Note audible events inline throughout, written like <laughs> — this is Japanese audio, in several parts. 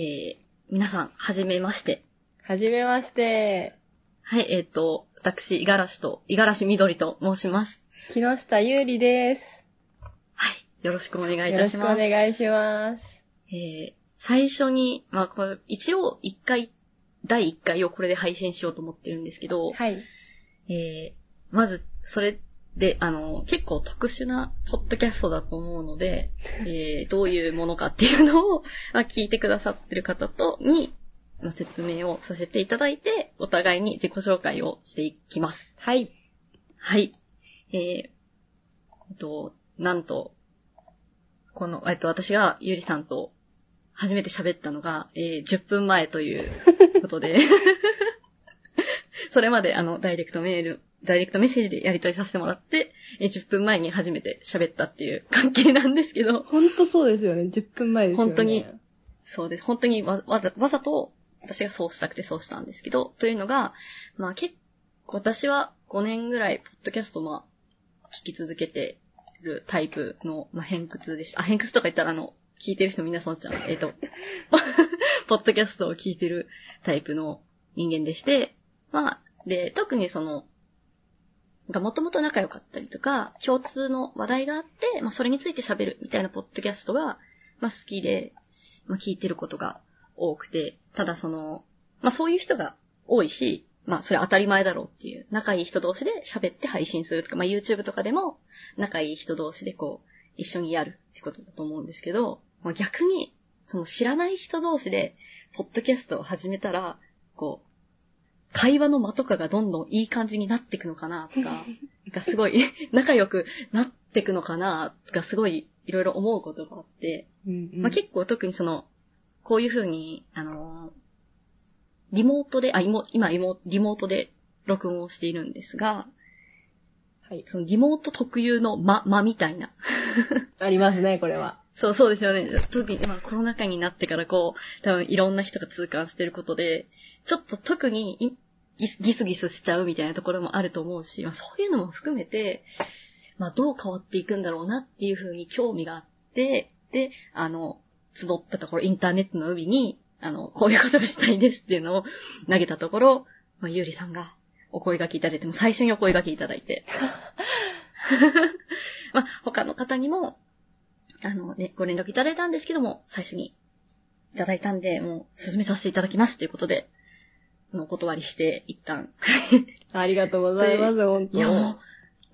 えー、皆さん、はじめまして。はじめまして。はい、えっ、と、私、五十嵐と、五十嵐みどりと申します。木下ゆうりです。はい、よろしくお願いいよろしくおたします。願いします。えー、最初に、まあ、これ、一応、一回、第一回をこれで配信しようと思ってるんですけど、はい。えー、まず、それで、あの、結構特殊なポッドキャストだと思うので、<laughs> えー、どういうものかっていうのを、まあ、聞いてくださってる方と、に、まあ説明をさせていただいて、お互いに自己紹介をしていきます。はい。はい。えー、と、なんと、この、えっと、私がゆりさんと初めて喋ったのが、えー10分前ということで、<laughs> それまであの、ダイレクトメール、ダイレクトメッセージでやり取りさせてもらって、えー10分前に初めて喋ったっていう関係なんですけど、ほんとそうですよね。10分前ですよね。本当にそうです。本当にわわざわざと私がそうしたくてそうしたんですけど、というのが、まあ結構私は5年ぐらい、ポッドキャストまあ、聞き続けてるタイプの、まあ偏屈でした。あ、偏屈とか言ったらあの、聞いてる人みんなそうちゃん、えっ、と、<laughs> ポッドキャストを聞いてるタイプの人間でして、まあ、で、特にその、がもともと仲良かったりとか、共通の話題があって、まあそれについて喋るみたいなポッドキャストが、まあ好きで、まあ聞いてることが多くて、ただその、まあそういう人が多いし、まあそれ当たり前だろうっていう、仲いい人同士で喋って配信するとか、まあ YouTube とかでも仲いい人同士でこう、一緒にやるってことだと思うんですけど、まあ逆に、その知らない人同士で、ポッドキャストを始めたら、こう、会話の間とかがどんどんいい感じになっていくのかなとか、なんかすごい <laughs> 仲良くなっていくのかなとかすごいいろいろ思うことがあって、うんうんまあ、結構特にその、こういう風に、あのーリモートで、あ、今、今リモリモートで録音をしているんですが、はい。そのリモート特有の間、間みたいな。<laughs> ありますね、これは。そう、そうですよね。特に今コロナ禍になってからこう、多分いろんな人が痛感してることで、ちょっと特にいギスギスしちゃうみたいなところもあると思うし、まあ、そういうのも含めて、まあどう変わっていくんだろうなっていうふうに興味があって、で、あの、集ったところ、インターネットの海に、あの、こういうことがしたいですっていうのを投げたところ、まあ、ゆうりさんがお声掛けいただいて、もう最初にお声掛けいただいて。<laughs> <laughs> まあ、他の方にも、あのね、ご連絡いただいたんですけども、最初にいただいたんで、もう進めさせていただきますということで、お断りして、一旦。<laughs> ありがとうございます、本当いや、も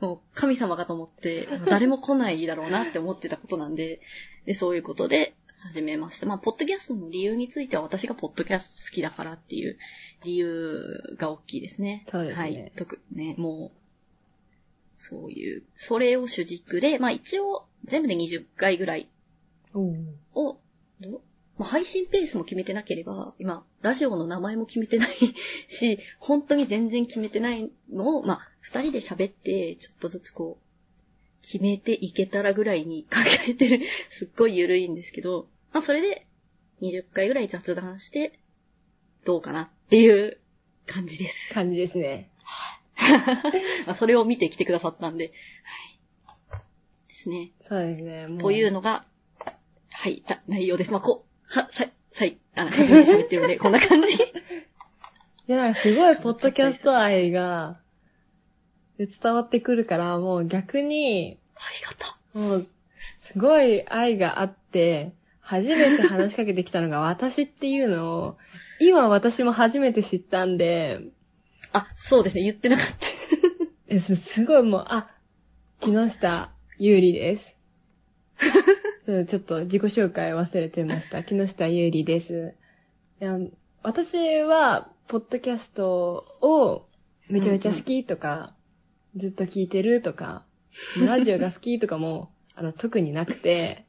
う、もう神様かと思って、誰も来ないだろうなって思ってたことなんで、で、そういうことで始めました。まあ、ポッドキャストの理由については私がポッドキャスト好きだからっていう理由が大きいですね。そうですねはい。特にね、もう、そういう、それを主軸で、まあ一応、全部で20回ぐらいを、どまあ、配信ペースも決めてなければ、今、ラジオの名前も決めてない <laughs> し、本当に全然決めてないのを、まあ、二人で喋って、ちょっとずつこう、決めていけたらぐらいに <laughs> 考えてる、すっごい緩いんですけど、まあ、それで、20回ぐらい雑談して、どうかなっていう感じです。感じですね。<laughs> まあ、それを見てきてくださったんで、はい。ですね。そうですね。もというのが、はい、た内容です。まあ、こう、は、さ、さい、あの、初めて喋ってるので、こんな感じ。<laughs> いや、なんかすごいポッドキャスト愛が伝わってくるから、もう逆に、ありがともう、すごい愛があって、初めて話しかけてきたのが私っていうのを、今私も初めて知ったんで、う。あ、そうですね、言ってなかった。<laughs> えすすごいもう、あ、木下ゆうりです。<laughs> そうちょっと自己紹介忘れてました。木下ゆうりです。いや私は、ポッドキャストをめちゃめちゃ好きとか、ずっと聞いてるとか、ラジオが好きとかも、<laughs> あの、特になくて、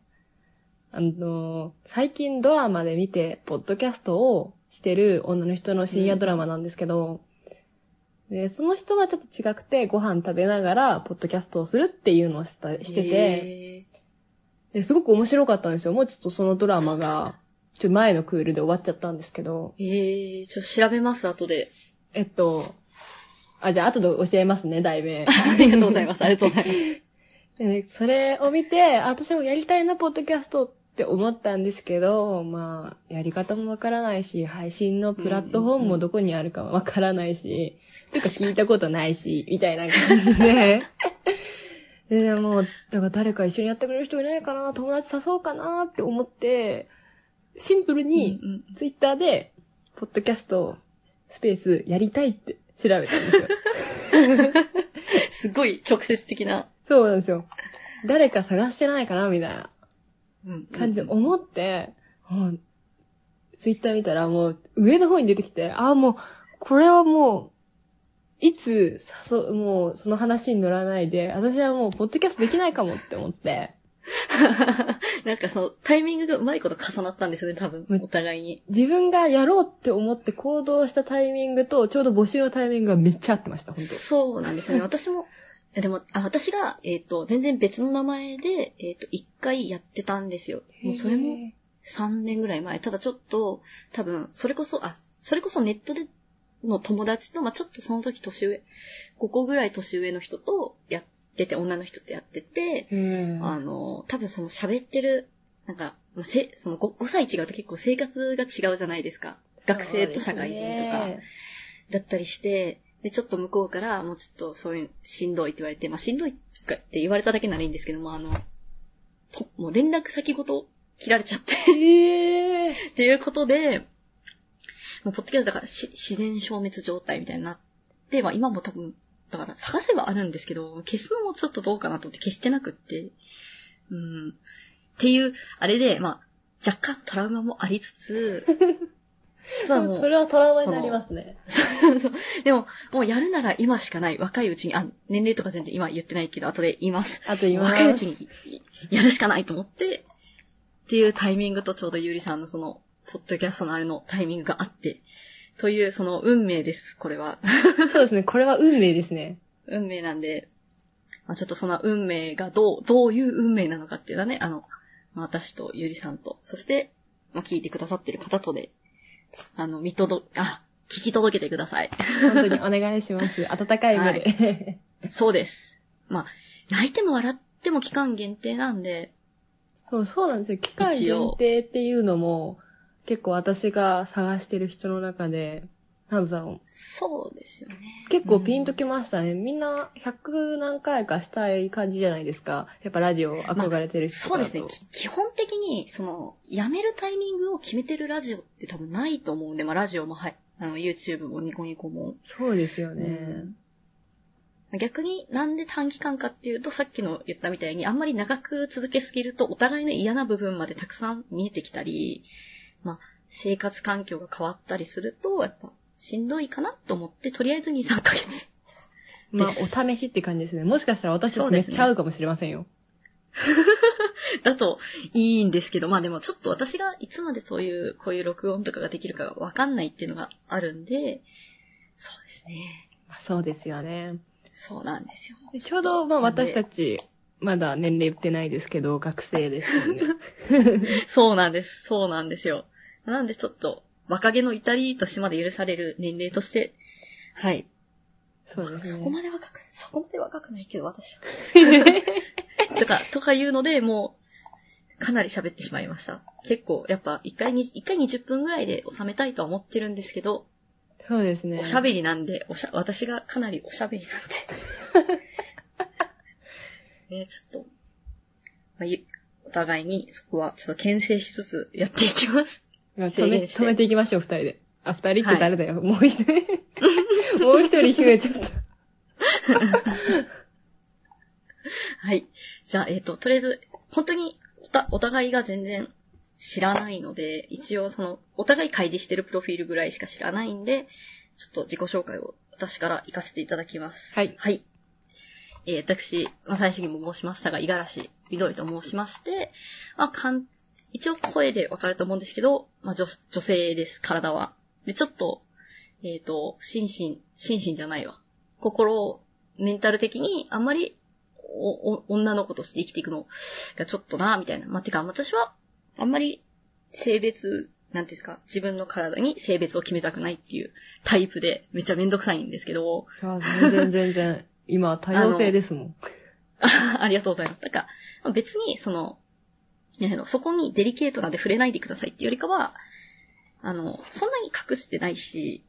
あの、最近ドラマで見て、ポッドキャストをしてる女の人の深夜ドラマなんですけど、で、その人はちょっと違くて、ご飯食べながら、ポッドキャストをするっていうのをしたしてて、へですごく面白かったんですよ。もうちょっとそのドラマが、ちょっと前のクールで終わっちゃったんですけど、ー。えー、ちょっと調べます、後で。えっと、あ、じゃあ後で教えますね、題名。<laughs> ありがとうございます。ありがとうございます。でねそれを見て、あ私もやりたいな、ポッドキャストっって思ったんですけど、まあ、やり方もわからないし、配信のプラットフォームもどこにあるかわからないし、てか聞いたことないし、<laughs> みたいな感じで。で、<laughs> もう、だから誰か一緒にやってくれる人いないかな、友達誘おうかなって思って、シンプルにツイッターで、ポッドキャストスペースやりたいって調べたんですよ。<laughs> すごい直接的なそうなんですよ。誰か探してないかなみたいなうん感じで思って、ツイッター見たらもう上の方に出てきて、ああ、もう、これはもう、いつ、誘う、もう、その話に乗らないで、私はもう、ポッドキャストできないかもって思って、<laughs> なんかそのタイミングがうまいこと重なったんですよね、多分うん。お互いに。自分がやろうって思って行動したタイミングと、ちょうど募集のタイミングがめっちゃ合ってました、本当そうなんですよね。<laughs> 私も、えでも、あ私が、えっ、と、全然別の名前で、えっ、と、一回やってたんですよ。もうそれも3年ぐらい前。ただちょっと、多分、それこそ、あ、それこそネットでの友達と、まあちょっとその時年上、5個ぐらい年上の人とやってて、女の人とやってて、あの、多分その喋ってる、なんか、まあせ、その 5, 5歳違うと結構生活が違うじゃないですか。学生と社会人とか。だったりして、で、ちょっと向こうから、もうちょっとそういう、しんどいって言われて、まあしんどいって言われただけならいいんですけども、あの、ともう連絡先ごと切られちゃって、へーっていうことで、もうポッドキャストだからし自然消滅状態みたいになって、まあ今も多分、だから探せばあるんですけど、消すのもちょっとどうかなと思って消してなくって、うん。っていう、あれで、まあ、若干トラウマもありつつ、<laughs> ただもうそれはトラウマになりますね。そうでも、もうやるなら今しかない。若いうちに、あ、年齢とか全然今言ってないけど、後で言います。あと今、若いうちにやるしかないと思って、っていうタイミングとちょうどゆうりさんのその、ポッドキャストのあれのタイミングがあって、というその運命です、これは。<laughs> そうですね、これは運命ですね。運命なんで、まあ、ちょっとその運命がどう、どういう運命なのかっていうのはね、あの、まあ私とゆりさんと、そして、まあ、聞いてくださってる方とで、あの、見届、あ、聞き届けてください。本当にお願いします。<laughs> 温かい目で。そうです。まあ、泣いても笑っても期間限定なんで、そう、そうなんですよ。期間限定っていうのも、結構私が探してる人の中で、なんだろそうですよね。う。結構ピンときましたね。みんな100何回かしたい感じじゃないですか。やっぱラジオ憧れてる人とかだと、そうですね。き基本的に、その、辞めるタイミングを決めてるラジオって多分ないと思うんで、まあラジオもはい、あの、YouTube もニコニコも。そうですよね。逆になんで短期間かっていうと、さっきの言ったみたいに、あんまり長く続けすぎると、お互いの嫌な部分までたくさん見えてきたり、まあ、生活環境が変わったりすると、やっぱ、しんどいかなと思って、とりあえず2、3ヶ月。<laughs> まあ、お試しって感じですね。もしかしたら私めっちゃ合うかもしれませんよ。<laughs> だといいんですけど、まあでもちょっと私がいつまでそういう、こういう録音とかができるかがわかんないっていうのがあるんで、そうですね。まあそうですよね。そうなんですよ。でちょうど、まあ私たち、まだ年齢言ってないですけど、学生ですよね。<laughs> そうなんです。そうなんですよ。なんでちょっと、若気の至りとしてまで許される年齢として、はい。そうですね。そこまで若く、そこまで若くないけど、私は。<laughs> とか、とかいうので、もう、かなり喋ってしまいました。結構、やっぱ、一回に、一回20分ぐらいで収めたいとは思ってるんですけど、そうですね。おしゃべりなんで、おしゃ、私がかなりおしゃべりなんで。<laughs> ね、ちょっと、まあ、ゆお互いにそこはちょっと牽制しつつやっていきます。まあ止め、止めていきましょう、二人で。あ、二人って誰だよ、もう一人。<laughs> もう一人増えちゃった。<laughs> はい。じゃあ、えっ、と、とりあえず、本当にお互いが全然知らないので、一応その、お互い開示してるプロフィールぐらいしか知らないんで、ちょっと自己紹介を私から行かせていただきます。はい。はい。えー私、まあ、最初にも申しましたが、五十嵐みどりと申しまして、まあ、かん、一応声でわかると思うんですけど、まあ、女、女性です、体は。で、ちょっと、えっ、と、心身、心身じゃないわ。心、メンタル的にあんまり、お、お、女の子として生きていくのがちょっとな、みたいな。まあ、てか、私は、あんまり、性別、なんていうんですか、自分の体に性別を決めたくないっていうタイプで、めっちゃめんどくさいんですけど、全然全然。今、多様性ですもん。あありがとうございます。なんか、別に、その、なんやろそこにデリケートなんで触れないでくださいっていうよりかは、あの、そんなに隠してないし、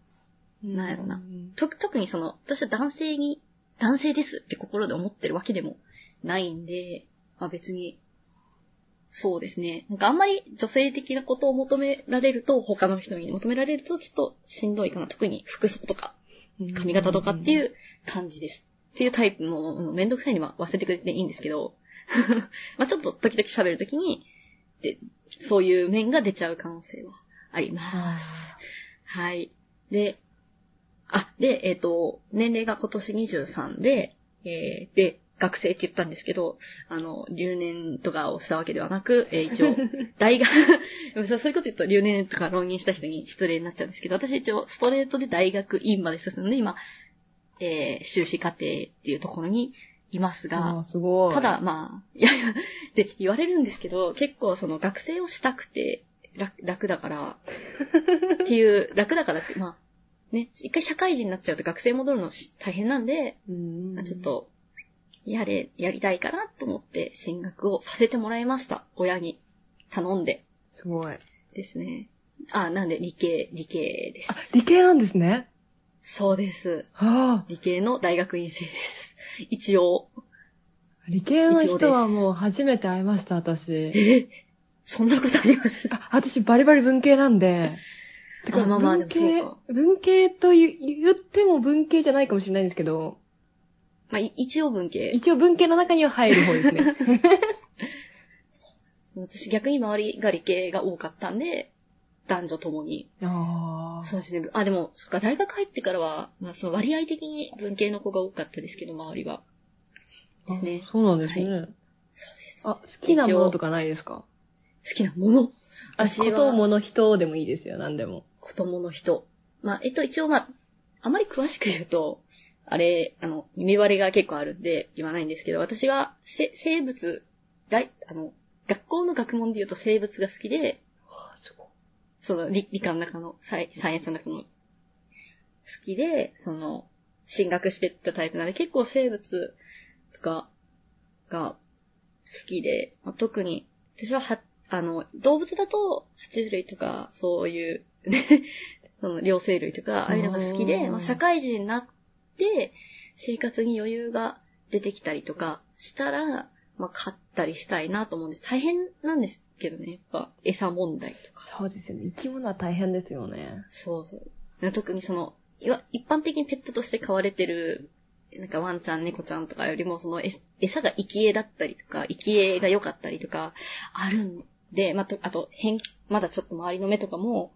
なんやろなと、特にその、私は男性に、男性ですって心で思ってるわけでもないんで、まあ別に、そうですね。なんかあんまり女性的なことを求められると、他の人に求められるとちょっとしんどいかな。特に服装とか、髪型とかっていう感じです。っていうタイプの、めんどくさいには忘れてくれていいんですけど、<laughs> まあちょっと時々喋るときにで、そういう面が出ちゃう可能性はあります。はい。で、あ、で、えっ、ー、と、年齢が今年23で、えー、で、学生って言ったんですけど、あの、留年とかをしたわけではなく、えー、一応、<laughs> 大学 <laughs> そういうこと言うと留年とか浪人した人に失礼になっちゃうんですけど、私一応ストレートで大学院まで進んで、今、えー、修士課程っていうところにいますが、すごい。ただ、まあ、いやいや、で、言われるんですけど、結構その学生をしたくて楽楽だから、っていう、<laughs> 楽だからって、まあ、ね、一回社会人になっちゃうと学生戻るの大変なんで、んちょっと、やれ、やりたいかなと思って進学をさせてもらいました。親に頼んで。すごい。ですね。あ、なんで理系、理系です。あ、理系なんですね。そうです。はあ。理系の大学院生です。一応。理系の人はもう初めて会いました、私。え？そんなことあります？あ、私バリバリ文系なんで。てか、まあまあ、文系、文系と言っても文系じゃないかもしれないんですけど。まあ、一応文系。一応文系の中には入る方ですね。<laughs> 私逆に周りが理系が多かったんで、男女ともに。ああ。そうですね。あ、でも、そっか、大学入ってからは、まあ、その割合的に文系の子が多かったですけど、周りは。ですね。そうなんですね、はい。そうです。あ、好きなものとかないですか？好きなもの私は。こともの人でもいいですよ、何でも。こともの人。まあ、えっと、一応まあ、あまり詳しく言うと、あれ、あの、耳割れが結構あるんで言わないんですけど、私は、せ、生物、大、あの、学校の学問で言うと生物が好きで、その理理科の中の、サイサイエンスの中の、好きで、その、進学してったタイプなんで、結構生物とかが好きで、まあ、特に、私はは、あの、動物だと、爬虫類とか、そういう、ね、<laughs> その、両生類とか、ああいうのが好きで、まあ、社会人になって、生活に余裕が出てきたりとかしたら、まあ、買ったりしたいなと思うんです。大変なんですけどね、やっぱ餌問題とか。そうですよね。生き物は大変ですよね。そうそう。特にその、いわ、一般的にペットとして飼われてる、なんかワンちゃん、猫ちゃんとかよりも、その、餌が生き餌だったりとか、生き餌が良かったりとか、あるんで、まあ、と、あと、変、まだちょっと周りの目とかも、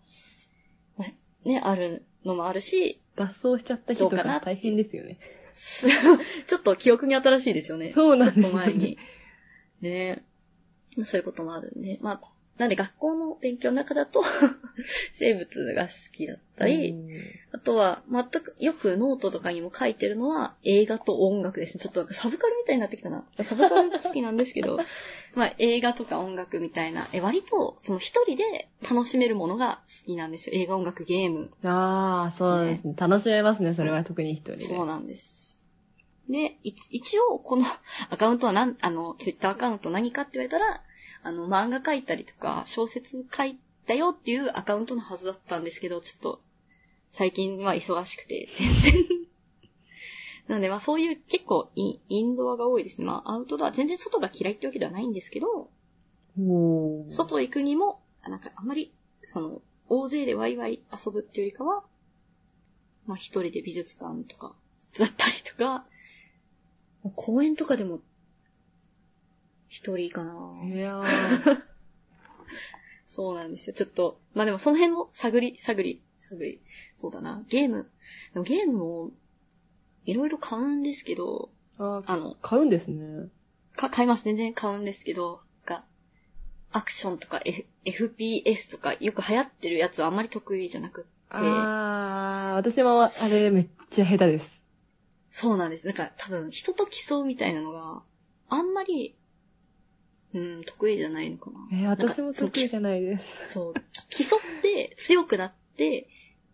まあ、ね、あるのもあるし、脱走しちゃった人とか大変ですよね。<laughs> ちょっと記憶に新しいですよね。そうなんです、ね、ちょっと前に。ねそういうこともあるんで、まあ、なんで学校の勉強の中だと <laughs> 生物が好きだったり、あとは、全く、よくノートとかにも書いてるのは映画と音楽ですね。ちょっとなんかサブカルみたいになってきたな。サブカル好きなんですけど、<laughs> まあ映画とか音楽みたいな、え割とその一人で楽しめるものが好きなんですよ。映画、音楽、ゲーム。ああ、そうですね。楽しめますね、それは特に一人で。そうなんです。で、一応、この <laughs> アカウントは何、あの、ツイッターアカウント何かって言われたら、あの、漫画書いたりとか、小説書いたよっていうアカウントのはずだったんですけど、ちょっと、最近は忙しくて、全然 <laughs> なので、まあそういう結構イインドアが多いですね。まあアウトドア、全然外が嫌いってわけではないんですけど、外行くにも、なんかあんまり、その、大勢でワイワイ遊ぶっていうよりかは、まあ一人で美術館とか、だったりとか、公園とかでも一人かな。いや <laughs> そうなんですよ。ちょっと、まあでもその辺も探り、探り、探り。そうだな。ゲーム。でもゲームも、いろいろ買うんですけど、ああの、買うんですね。か、買います。全然買うんですけど、が、アクションとか、F、FPS とか、よく流行ってるやつはあんまり得意じゃなくって。ああ、私もあれめっちゃ下手です。そうなんです。なんか多分人と競うみたいなのがあんまりうん、得意じゃないのかな。えー、私も得意じゃないです。そう。競って強くなって、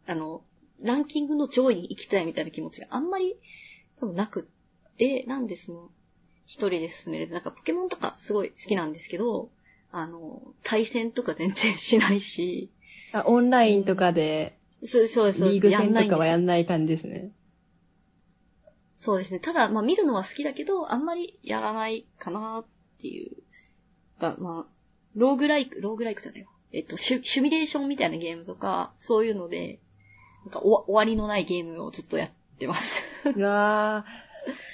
あの、ランキングの上位に行きたいみたいな気持ちがあんまり多分なくって、なんでその、一人で進める。なんかポケモンとかすごい好きなんですけど、あの、対戦とか全然しないし、あ、オンラインとかで、そうそうそう、リーグ戦とかはやんない感じですね。そうですね。ただ、まあ見るのは好きだけど、あんまりやらないかなっていう。が、まあ、ローグライク、ローグライクじゃないわ。えっと、シュシミュレーションみたいなゲームとか、そういうので、なんか終わ終わりのないゲームをずっとやってます。うわ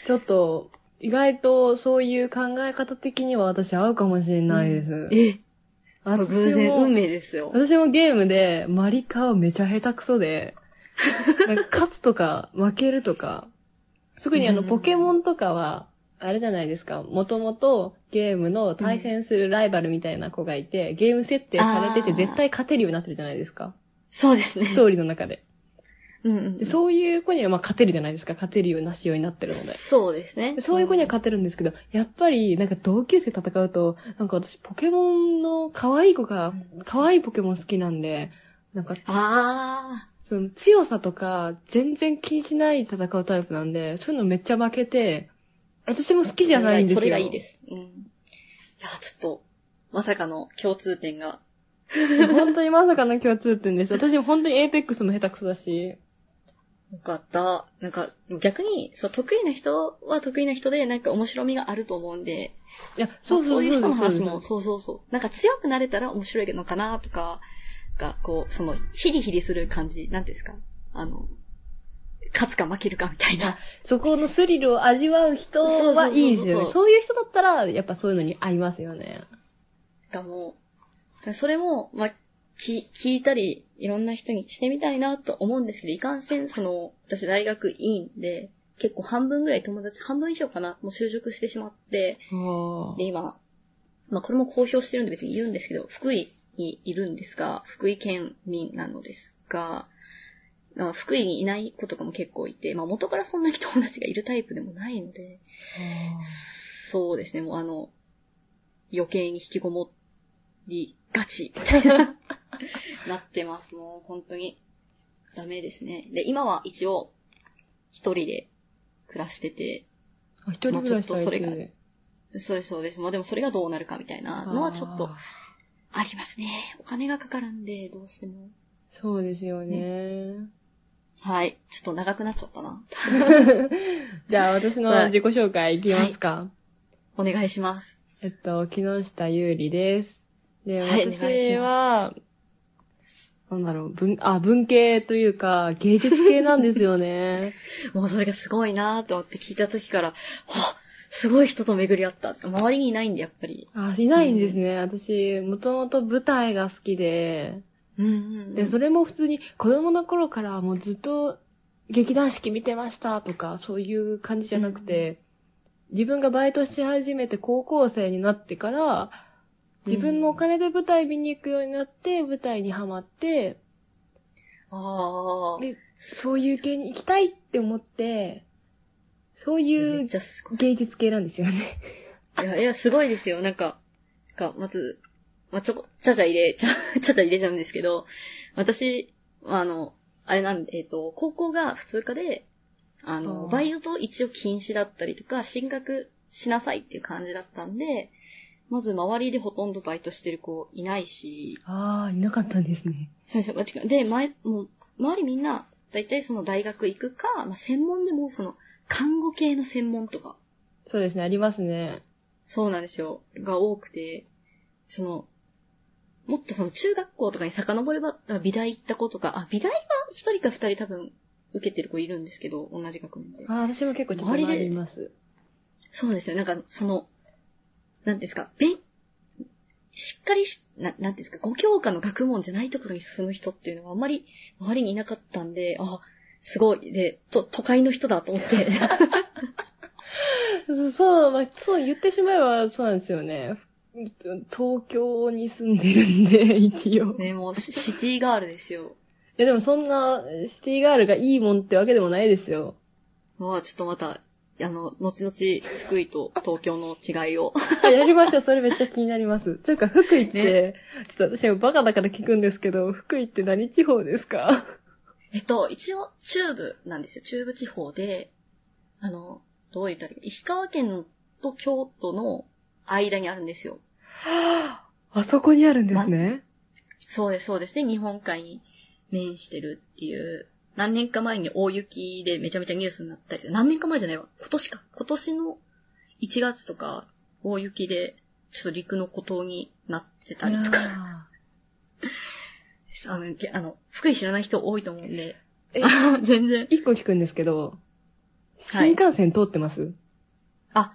ー。ちょっと、意外とそういう考え方的には私合うかもしれないです。え、私偶然、も運命ですよ。私もゲームでマリカはめちゃ下手くそで、勝つとか負けるとか、特にあのうんポケモンとかは、あれじゃないですか、もともとゲームの対戦するライバルみたいな子がいて、ゲーム設定されてて絶対勝てるようになってるじゃないですか。そうですねス。トーリーの中で。うんうんでそういう子にはまあ勝てるじゃないですか、勝てるような仕様になってるので。そうですねで。そういう子には勝てるんですけど、やっぱり、なんか同級生戦うと、なんか私ポケモンの可愛い子が、可愛いポケモン好きなんで、なんか、あその強さとか全然気にしないで戦うタイプなんで、そういうのめっちゃ負けて、私も好きー。じゃないんですよ。それがいいです。うん。いや、ちょっと、まさかの共通点が。<laughs> 本当にまさかの共通点です。私も本当にエーペックスも下手くそだし。よかった。なんか、逆に、そう、得意な人は得意な人で、なんか面白みがあると思うんで、いや、そうそうそういう人の話そうも、そうそうそう。なんか強くなれたら面白いのかなとか、が、こう、その、ヒリヒリする感じ、なんですか？あの、勝つか負けるかみたいな。<laughs> そこのスリルを味わう人はいいですよね。そういう人だったら、やっぱそういうのに合いますよね。がもう、それも、まあ、き聞いたり、いろんな人にしてみたいなと思うんですけど、いかんせん、その、私大学院で、結構半分ぐらい友達、半分以上かな、もう就職してしまって、で、今、まあこれも公表してるんで別に言うんですけど、福井にいるんですが、福井県民なのですが、まあ福井にいない子とかも結構いて、まあ元からそんなに友達がいるタイプでもないので、そうですね、もうあの、余計に引きこもりがち、みたいな、<laughs> なってます。もう本当に、ダメですね。で、今は一応、一人で暮らしてて、あ一人暮らしされてまあ。そうです、そうです。まあでもそれがどうなるかみたいなのはちょっとありますね。お金がかかるんで、どうしても。そうですよね。はい。ちょっと長くなっちゃったな。<laughs> じゃあ私の自己紹介いきますか。お願いします。えっと、木下優里です。で、私は、なんだろう、文、あ、文系というか、芸術系なんですよね。<laughs> もうそれがすごいなーって思って聞いた時から、あ、すごい人と巡り合った。周りにいないんで、やっぱり。あ、いないんですね。私、もともと舞台が好きで、うんうん、うん。で、それも普通に子供の頃からもうずっと劇団四季見てましたとか、そういう感じじゃなくて、自分がバイトし始めて高校生になってから、自分のお金で舞台見に行くようになって、舞台にハマって、ああ。でそういう系に行きたいって思って、そうめいうっちゃ。芸術系なんですよね。いや、いや、すごいですよ。なんか、なんか、まず、まあ、ちょこ、ちゃちゃ入れ、ちゃ、<laughs> ちゃちゃ入れちゃうんですけど、私、あの、あれなんで、えっ、と、高校が普通科で、あの、バイト一応禁止だったりとか、進学しなさいっていう感じだったんで、まず周りでほとんどバイトしてる子いないし、ああ、いなかったんですね。で、前、もう、周りみんな、だいたいその大学行くか、まあ、専門でもその、看護系の専門とか、そうですね、ありますね。そうなんですよ。が多くて、その、もっとその中学校とかに遡れば、あ美大行った子とか、あ、美大は一人か二人多分受けてる子いるんですけど、同じ学年で。ああ、私も結構ちょっと周りであります。そうですよ。なんか、その、なんですか、べん、しっかりし、ななんですか、5教科の学問じゃないところに進む人っていうのはあんまり周りにいなかったんで、あ、すごい。で、と、都会の人だと思って。<laughs> そうまあ、そう言ってしまえばそうなんですよね。東京に住んでるんで、<laughs> 一応。いね、もうシシティガールですよ。や、でもそんな、シティガールがいいもんってわけでもないですよ。まあ、ちょっとまた、あの、後々、福井と東京の違いを。あ <laughs> やりましょう。それめっちゃ気になります。というか、福井って、ねちょっと私もバカだから聞くんですけど、福井って何地方ですか？えっと、一応、中部なんですよ。中部地方で、あの、どう言ったらいい？か石川県と京都の間にあるんですよ。あそこにあるんですね。そうです、そうですね。日本海に面してるっていう、何年か前に大雪でめちゃめちゃニュースになったりする。何年か前じゃないわ。今年か。今年の1月とか、大雪で、ちょっと陸の孤島になってたりとか。ああの、げあの福井知らない人多いと思うんで。ーえ、<laughs> 全然。一個聞くんですけど、はい新幹線通ってます、あ、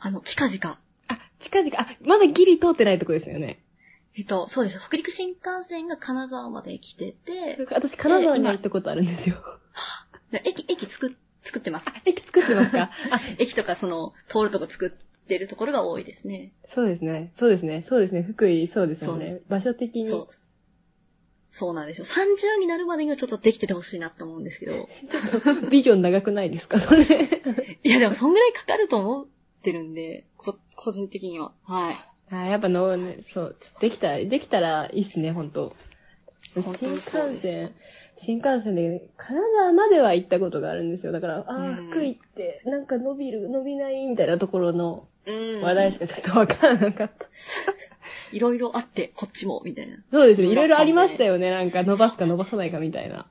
あの、近々。あ、近々、あ、まだギリ通ってないとこですよね。えっと、そうです。北陸新幹線が金沢まで来てて、私、金沢には行ったことあるんですよ。で駅、駅作っ、作ってます。駅作ってますか？<laughs> あ、駅とかその、通るとこ作ってるところが多いですね。そうですね。そうですね。そうですね。福井、そうですよそうでね。場所的に。そう。そうなんですよ。30になるまでにはちょっとできててほしいなって思うんですけど。ビジョン長くないですか？それ。いや、でもそんぐらいかかると思ってるんで、こ個人的には。はい。あやっぱの、ね、そう、ちょっとできたら、できたらいいっすね、本当本当新幹にそうです線、新幹線で、金沢までは行ったことがあるんですよ。だから、あうんー、福井って、なんか伸びる、伸びない、みたいなところのうん話題しかちょっとわからなかった。いろいろあって、こっちも、みたいな。そうですね。いろいろありましたよね。なんか伸ばすか伸ばさないかみたいな。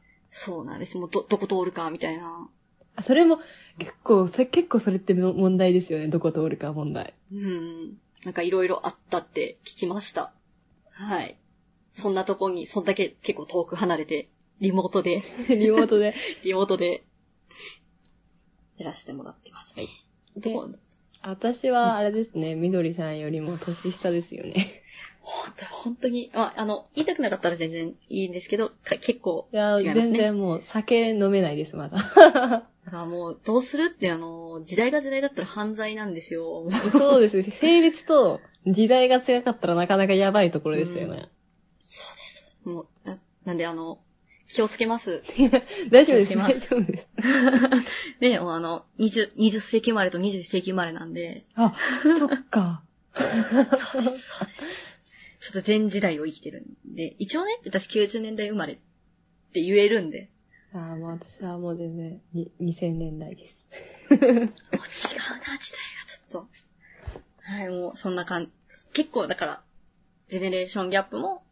そうなんです。もうど、どこ通るか、みたいな。あそれも、結構、そ結構それっての問題ですよね。どこ通るか問題。うん。なんかいろいろあったって聞きました。はい。そんなとこに、そんだけ結構遠く離れて、リモートで、<laughs> リモートで。<laughs> リモートで、やらせてもらってます。はい。で私は、あれですね、みどりさんよりも年下ですよね。本当本当に、あ、あの、言いたくなかったら全然いいんですけど、か結構いや、違いますね。全然もう酒飲めないです、まだ。<laughs> あもう、どうするって、あの、時代が時代だったら犯罪なんですよ。そうです。<laughs> 性別と時代が違かったらなかなかやばいところでしたよね。もう、ななんで、あの、<laughs> 気をつけます。大丈夫です。気をつけます大丈夫です。で、もうあの、20、20世紀生まれと21世紀生まれなんで、あ、そっか。そうです、そうです。ちょっと全時代を生きてるんで、一応ね、私90年代生まれって言えるんで、あーもう私はもう全然に2000年代です。もう違うな、時代がちょっと。はい、もうそんな感じ。結構だから、ジェネレーションギャップも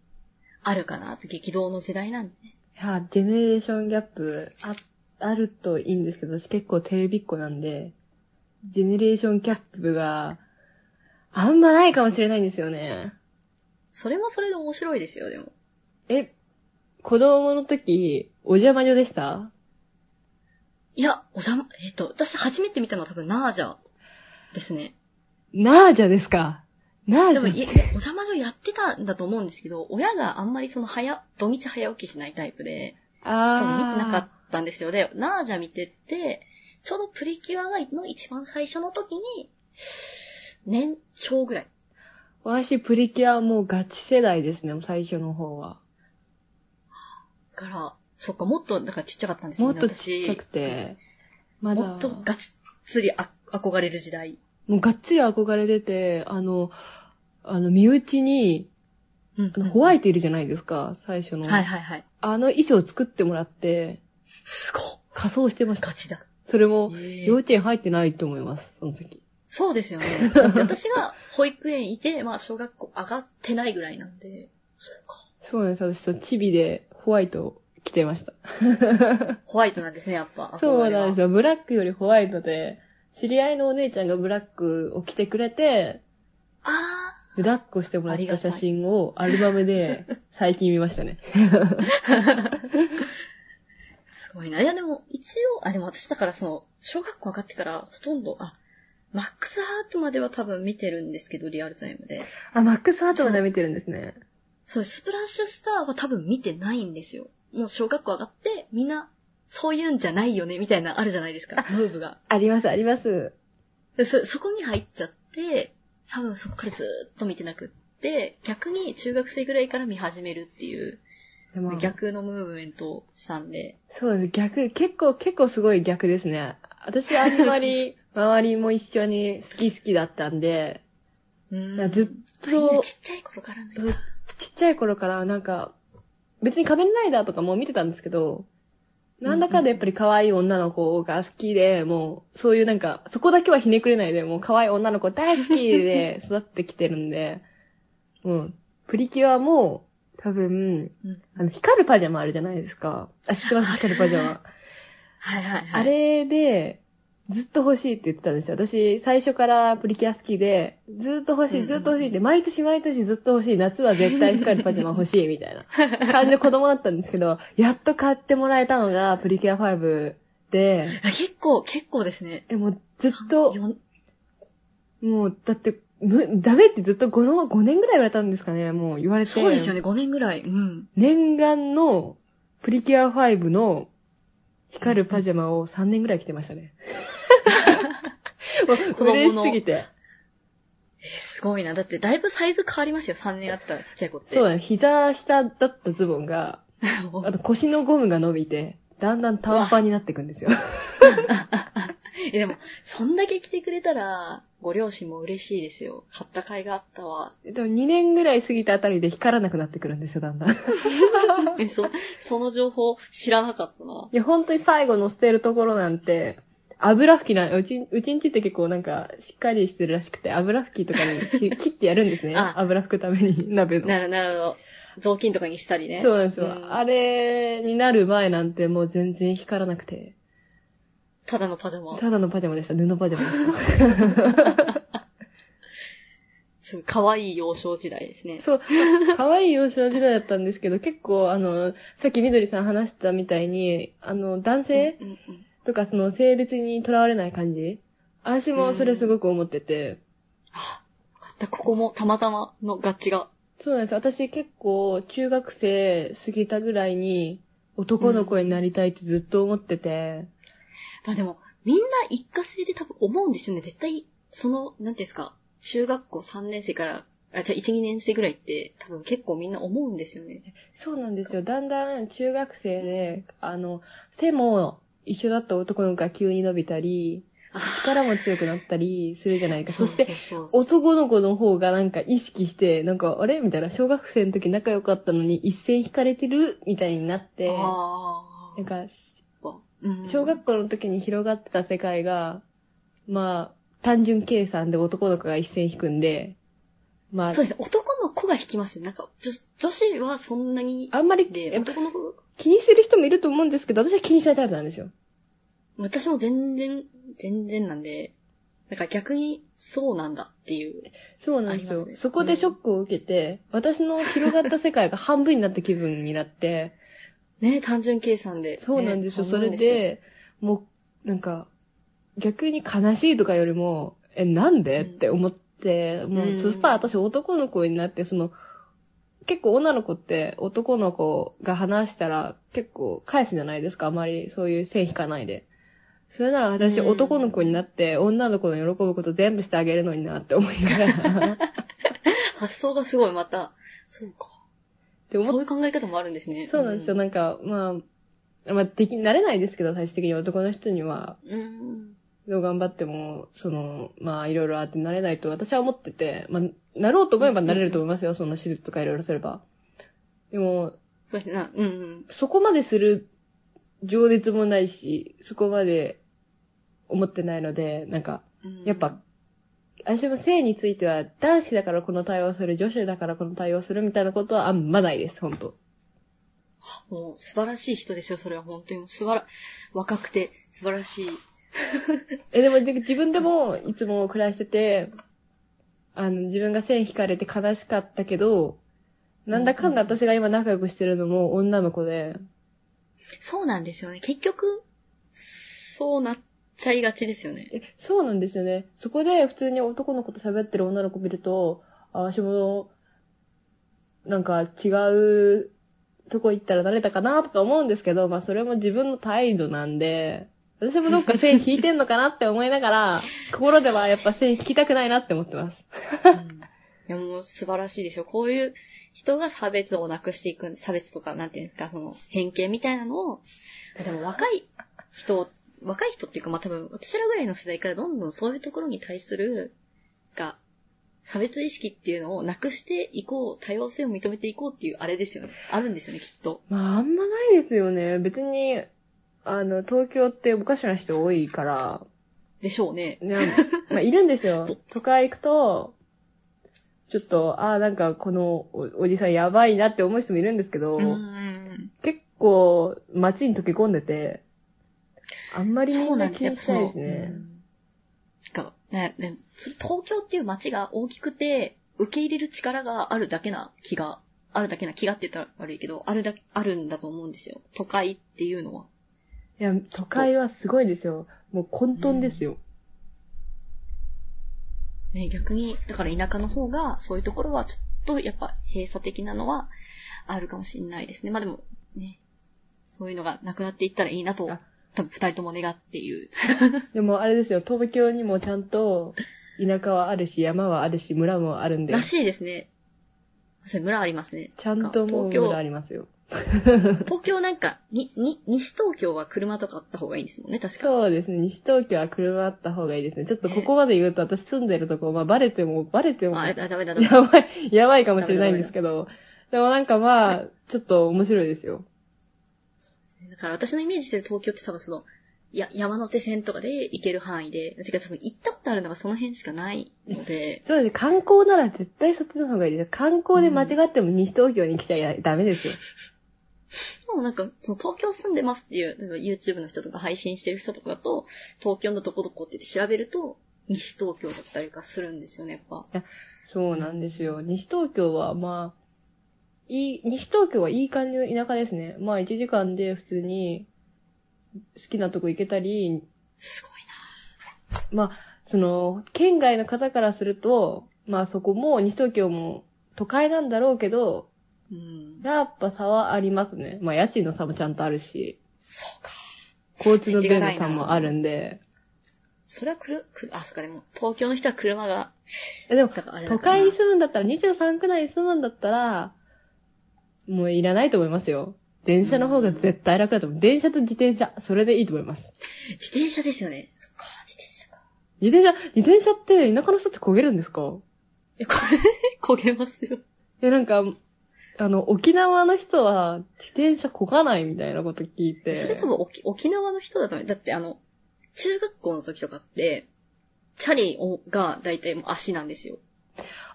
あるかなって、激動の時代なんでね。いや、ジェネレーションギャップあ、あるといいんですけど、私結構テレビっ子なんで、ジェネレーションギャップがあんまないかもしれないんですよね。それもそれで面白いですよ、でも。え、子供の時、お邪魔女でした？いや、お邪魔、えっ、と、私初めて見たのは多分ナージャですね。ナージャですか？ナージでも、いお邪魔女やってたんだと思うんですけど、親があんまりその早、土日早起きしないタイプで、多分見てなかあったんですよ。で、ナージャ見てて、ちょうどプリキュアがの一番最初の時に、年長ぐらい。ー。私、プリキュアもうガチ世代ですね、最初の方は。から、そっか、もっと、だからちっちゃかったんですよね、もっとちっちゃくて、まだ、もっとガッツリあ憧れる時代。もうがっつり憧れてて、あの、あの、身内に、うんあのホワイトいるじゃないですか、最初の。はいはいはい。あの衣装作ってもらって、すごい。仮装してました。ガチだ。それも、幼稚園入ってないと思います、その時。そうですよね。私が保育園いて、まあ小学校上がってないぐらいなんで、そうか。そうなんです、私そう、チビでホワイト着てました。ホワイトなんですね、やっぱ。そうなんですよ。よ。ブラックよりホワイトで、知り合いのお姉ちゃんがブラックを着てくれて、あで抱っこしてもらった写真をアルバムで <laughs> 最近見ましたね。ー、すごいな。いやでも、一応、あ、でも私だからその、小学校上がってからほとんど、あ、マックスハートまでは多分見てるんですけど、リアルタイムで。あ、マックスハートまで見てるんですね。そう、スプラッシュスターは多分見てないんですよ。もう小学校上がって、みんな、そういうんじゃないよね、みたいなあるじゃないですか、ムーブが。あります、あります。でそ、そこに入っちゃって、多分そこからずーっと見てなくって、逆に中学生ぐらいから見始めるっていう、逆のムーブメントをしたんで。そうです、逆、結構、結構すごい逆ですね。私あんまり、<laughs> 周りも一緒に好き好きだったんで、うんずっとちっちゃい頃からね。ずちっちゃい頃からなんか、別に仮面ライダーとかも見てたんですけど、なんだかんだやっぱり可愛い女の子が好きで、もう、そういうなんか、そこだけはひねくれないで、もう可愛い女の子大好きで <laughs> 育ってきてるんで、う、プリキュアも、多分、うん。あの、光るパジャマあるじゃないですか。あ、知ってます？光るパジャマ。はいはいはい。あれで、ずっと欲しいって言ってたんですよ。私、最初からプリキュア好きで、ずっと欲しい、ずっと欲しいって、毎年毎年ずっと欲しい、夏は絶対光るパジャマ欲しい、みたいな <laughs> 感じの子供だったんですけど、やっと買ってもらえたのがプリキュア5で、あ結構、結構ですね。え、もうずっと、もう、だって、むダメってずっと5の、5年ぐらい言われたんですかね、もう言われて。そうですよね、5年ぐらい。うん。念願のプリキュア5の光るパジャマを3年ぐらい着てましたね。<laughs> 子供の嬉しすぎて。えーすごいな。だって、だいぶサイズ変わりますよ、3年あったら、ちっちゃい子って。そうだね、膝下だったズボンが、<laughs> あと腰のゴムが伸びて、だんだん短パンになっていくんですよ。<laughs> えでも、そんだけ着てくれたら、ご両親も嬉しいですよ。買った甲斐があったわ。でも2年ぐらい過ぎたあたりで光らなくなってくるんですよ、だんだん。いえ、そ、その情報知らなかったな。や、本当に最後の捨てるところなんて、油拭きな、うち、うちんちって結構なんか、しっかりしてるらしくて、油拭きとかにき <laughs> 切ってやるんですね。あ油拭くために、<laughs> 鍋の。なる、なるほど。雑巾とかにしたりね。そうなんですよ。んあれになる前なんてもう全然光らなくて。ただのパジャマ。ただのパジャマでした。布パジャマでした。<laughs> すごい可愛い幼少時代ですね。そう。可愛い幼少時代だったんですけど、結構あの、さっきみどりさん話してたみたいに、あの、男性とかその性別にとらわれない感じ？私もそれすごく思ってて。あ、よかった。ここもたまたまの合致が。そうなんです。私結構中学生過ぎたぐらいに男の子になりたいってずっと思ってて。まあでも、みんな一過性で多分思うんですよね。絶対、その、なんていうんですか、中学校3年生から、あ、じゃあ1、2年生ぐらいって多分結構みんな思うんですよね。そうなんですよ。だんだん中学生で、あの、背も一緒だった男の子が急に伸びたり、あ力も強くなったりするじゃないか。そして、男の子の方がなんか意識して、なんか、あれみたいな、小学生の時仲良かったのに一線引かれてるみたいになって、あなんか、小学校の時に広がってた世界が、まあ、単純計算で男の子が一線引くんで、まあ、そうですね。男の子が引きますよ。なんか、女女子はそんなに、あんまり男の子？が、気にする人もいると思うんですけど、私は気にしないタイプなんですよ。私も全然、全然なんで、なんか逆にそうなんだっていう。そうなんですよ。そこでショックを受けて、私の広がった世界が半分になった気分になって、ね、単純計算で。そうなんですよ。ねそれ、で、もう、なんか、逆に悲しいとかよりも、え、なんで、うんって思って、もう、うんそしたら私男の子になって、その、結構女の子って男の子が話したら結構返すじゃないですか。あまりそういう線引かないで。それなら私うん男の子になって女の子の喜ぶこと全部してあげるのになって思いながら。<laughs> 発想がすごいまた、そうか。って思っそういう考え方もあるんですね。そうなんですよ。なんか、まあ、まあ、でき、なれないですけど、最終的に男の人には、うん。どう頑張っても、その、まあ、いろいろあってなれないと私は思ってて、まあ、なろうと思えばなれると思いますよ、その手術とかいろいろすれば。でも、そうですね。うんうん。そこまでする情熱もないし、そこまで思ってないので、なんか、うんやっぱ、私も性については、男子だからこの対応する、女子だからこの対応するみたいなことはあんまないです、本当もう素晴らしい人ですよ、それは本当に。素晴ら、若くて素晴らしい。<laughs> え、でもで自分でもいつも暮らしてて、あの、自分が線引かれて悲しかったけど、なんだかんだ私が今仲良くしてるのも女の子で、そうなんですよね。結局、そうなっちゃいがちですよね。え、そうなんですよね。そこで普通に男の子と喋ってる女の子見ると、あ、私も、なんか違うとこ行ったら慣れたかなとか思うんですけど、まあそれも自分の態度なんで、私もどっか線引いてんのかなって思いながら、<laughs> 心ではやっぱ線引きたくないなって思ってます。うんいやもう素晴らしいですよ。こういう人が差別をなくしていく、差別とか、なんていうんですか、その偏見みたいなのを、でも若い人、若い人っていうか、まあ多分私らぐらいの世代からどんどんそういうところに対する、が、差別意識っていうのをなくしていこう、多様性を認めていこうっていうあれですよね。あるんですよね、きっと。まああんまないですよね。別に、あの、東京っておかしな人多いから、でしょうね。ね、まあいるんですよ。<laughs> 都会行くと、ちょっと、ああ、なんかこのおおじさんやばいなって思う人もいるんですけど、結構街に溶け込んでて、あんまりみそうんな気にしないですうね。んなんかね、でもそれ東京っていう街が大きくて、受け入れる力があるだけな気が、あるだけな気がって言ったら悪いけど、あるだ、あるんだと思うんですよ。都会っていうのは。いや、都会はすごいですよ。もう混沌ですよ。ね、逆に、だから田舎の方が、そういうところはちょっとやっぱ閉鎖的なのはあるかもしれないですね。まあでも、ね、そういうのがなくなっていったらいいなとあ、多分二人とも願っている。<laughs> でもあれですよ、東京にもちゃんと田舎はあるし、山はあるし、村もあるんで、らしいですね。それ村ありますね。ちゃんともう村ありますよ。東京なんか、に、<laughs> に、西東京は車とかあった方がいいんですもんね、確か。そうですね、西東京は車あった方がいいですね。ちょっとここまで言うと私住んでるとこ、まあバレても、バレても、あ、やダメだ、ダメだ。ばい、<laughs> やばいかもしれないんですけど、でもなんかまあ、ちょっと面白いですよ。だから私のイメージしてる東京って多分その、や、山手線とかで行ける範囲で、てか多分行ったことあるのがその辺しかないので、そうですね、観光なら絶対そっちの方がいいです。観光で間違っても西東京に来ちゃダメですよ。でもなんか、その東京住んでますっていう、YouTube の人とか配信してる人とかだと、東京のどこどこって言って調べると、西東京だったりとかするんですよね、やっぱ。そうなんですよ。西東京は、まあ、いい、西東京はいい感じの田舎ですね。まあ1時間で普通に好きなとこ行けたり、すごいまあ、その、県外の方からすると、まあそこも西東京も都会なんだろうけど、なうん。やっぱ差はありますね。まあ家賃の差もちゃんとあるし、そうか。交通の便の差もあるんで。それはくる、くる、あ、そっか、でも、東京の人は車が、えでも、都会に住むんだったら、23区内に住むんだったら、もういらないと思いますよ。電車の方が絶対楽だと思う。電車と自転車、それでいいと思います。自転車ですよね。そっか、自転車か。自転車、自転車って田舎の人って焦げるんですか？え、これ、焦げますよ。え、なんか、あの、沖縄の人は自転車焦がないみたいなこと聞いて。それ多分沖沖縄の人だと思う。だってあの、中学校の時とかって、チャリが大体もう足なんですよ。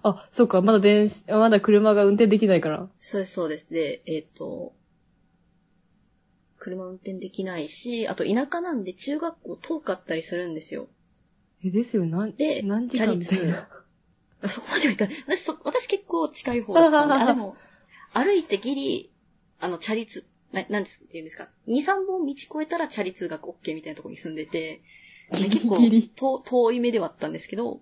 あ、そうか、まだ電車、まだ車が運転できないから。そうです、そうです。で、えっ、と、車運転できないし、あと田舎なんで中学校遠かったりするんですよ。え、ですよ、なん、で何時間みたいな。あそこまではいかない。私そ私結構近い方だったんで、<laughs> あ、でも、歩いてギリ、あの、チャリ通、な、なんです言うんですか？2、3本道越えたらチャリ通学 OK みたいなところに住んでて、結構遠遠い目ではあったんですけど、で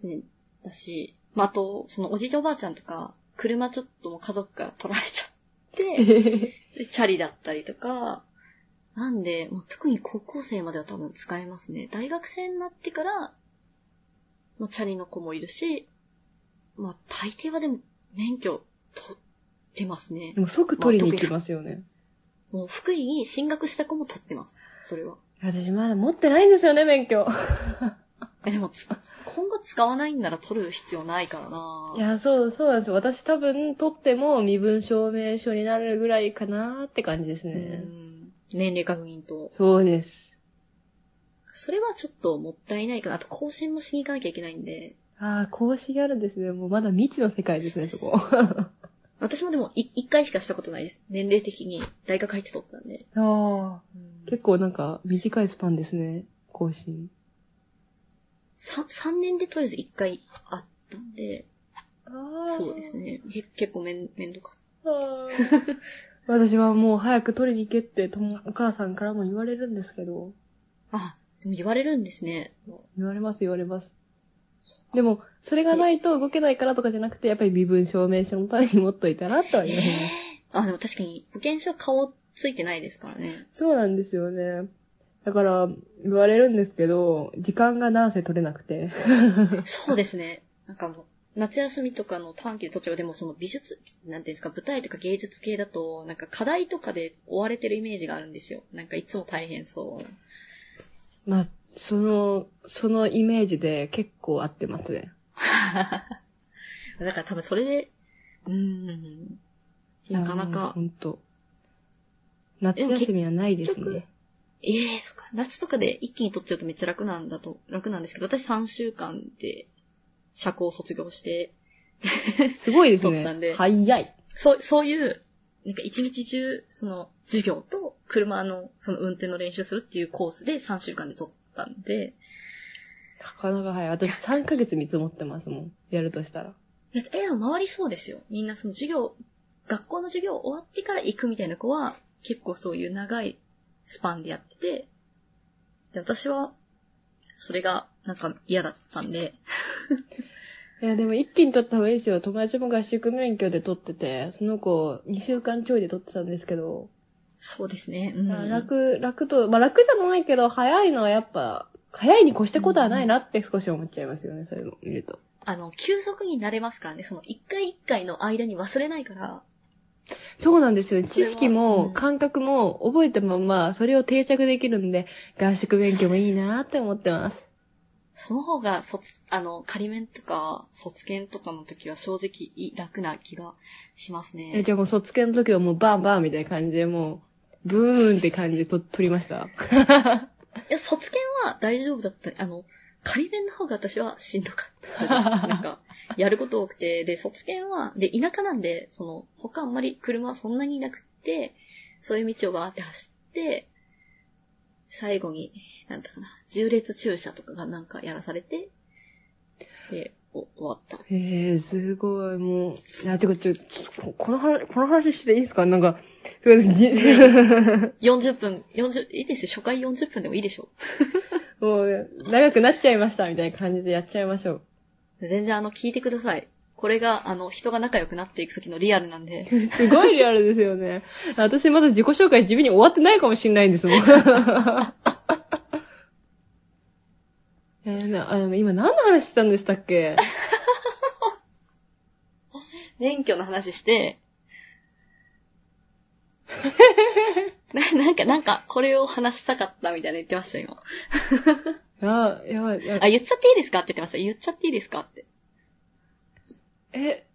すね、だし、まあ、あと、そのおじいちゃんおばあちゃんとか、車ちょっともう家族から取られちゃって、<laughs> でチャリだったりとか、なんで、まあ、特に高校生までは多分使えますね。大学生になってから、まあ、チャリの子もいるし、まあ、大抵はでも免許取ってますねで。も即取りに行きますよね。もう福井に進学した子も取ってます。それは。私まだ持ってないんですよね、免許。<laughs> え、でもつ、今後使わないんなら取る必要ないからないや、そう、そうなんですよ。私多分取っても身分証明書になるぐらいかなって感じですうね。ん。年齢確認と。そうです。それはちょっともったいないかな。あと更新もしに行かなきゃいけないんで。ああ、更新あるんですね。もうまだ未知の世界ですね、そこ。私もでもい一回しかしたことないです。年齢的に大学入って取ったんで。ああ、結構なんか短いスパンですね、更新。さ三年でとりあえず一回あったんで、あそうです。ね。け結構めん、めんどかっあー <laughs> 私はもう早く取りに行けってともお母さんからも言われるんですけど、た。あ、でも言われるんですね。言われます言われます。でも、それがないと動けないからとかじゃなくて、やっぱり身分証明書のために持っといたらとは言われます。<laughs> あ、でも確かに保険証顔ついてないですからね。そうなんですよね。だから、言われるんですけど、時間がなんせ取れなくて。<laughs> そうですね。なんかもう、夏休みとかの短期で途中でもその美術、なんていうんですか、舞台とか芸術系だと、なんか課題とかで追われてるイメージがあるんですよ。なんかいつも大変そう。まあ、その、そのイメージで結構合ってますね。<laughs> だから多分それで、うーん、なかなかほ、んと。夏休みはないですね。ええそっか。夏とかで一気に取っちゃうとめっちゃ楽なんだと、楽なんですけど、私3週間で社交を卒業して、すごいです取ったんでね。早い。そう、そういう、なんか一日中、その、授業と車の、その運転の練習するっていうコースで3週間で取ったんで、なかなか早い。私3ヶ月見積もってますもん。やるとしたら。いや、え、でも回りそうですよ。みんなその授業、学校の授業終わってから行くみたいな子は、結構そういう長いスパンでやってて、で、私は、それが、なんか嫌だったんで、いや、でも一気に取った方がいいですよ。友達も合宿免許で取ってて、その子2週間ちょいで取ってたんですけど、そうですね。うん、楽、楽と、まあ楽じゃないけど、早いのはやっぱ、早いに越したことはないなって少し思っちゃいますよね、そういうの見ると。あの、急速になれますからね、その一回一回の間に忘れないから、そうなんですよ。知識うもん感覚も覚えたまんま、それを定着できるんで、合宿勉強もいいなって思ってます。その方が、卒、あの、仮面とか、卒検とかの時は正直い楽な気がしますえ、ね。じゃあもう卒検の時はもうバンバンみたいな感じで、もう、ブーンって感じでと取りました。<laughs> いや、卒検は大丈夫だった。あの、仮面の方が私はしんどかった。なんか、やること多くて、で、卒検は、で、田舎なんで、その、他あんまり車はそんなにいなくって、そういう道をバーって走って、最後に、なんだかな、重列駐車とかがなんかやらされて、で、終わった。へえ、すごい、もう。いや、てか、ちょ、ちょこの話、この話していいですか？なんか、すいませんじ40分、40、いいですよ、初回40分でもいいでしょ。<laughs> もう、長くなっちゃいました、みたいな感じでやっちゃいましょう。全然あの、聞いてください。これが、あの、人が仲良くなっていく時のリアルなんで。<laughs> すごいリアルですよね。私まだ自己紹介地味に終わってないかもしれないんですもん。<laughs> えーな今何の話してたんでしたっけ？<laughs> 免許の話して、<laughs> ななんか、なんか、これを話したかったみたいな言ってました、今。い <laughs> や、いや、いやあ、言っちゃっていいですかって言ってました。言っちゃっていいですかって。え、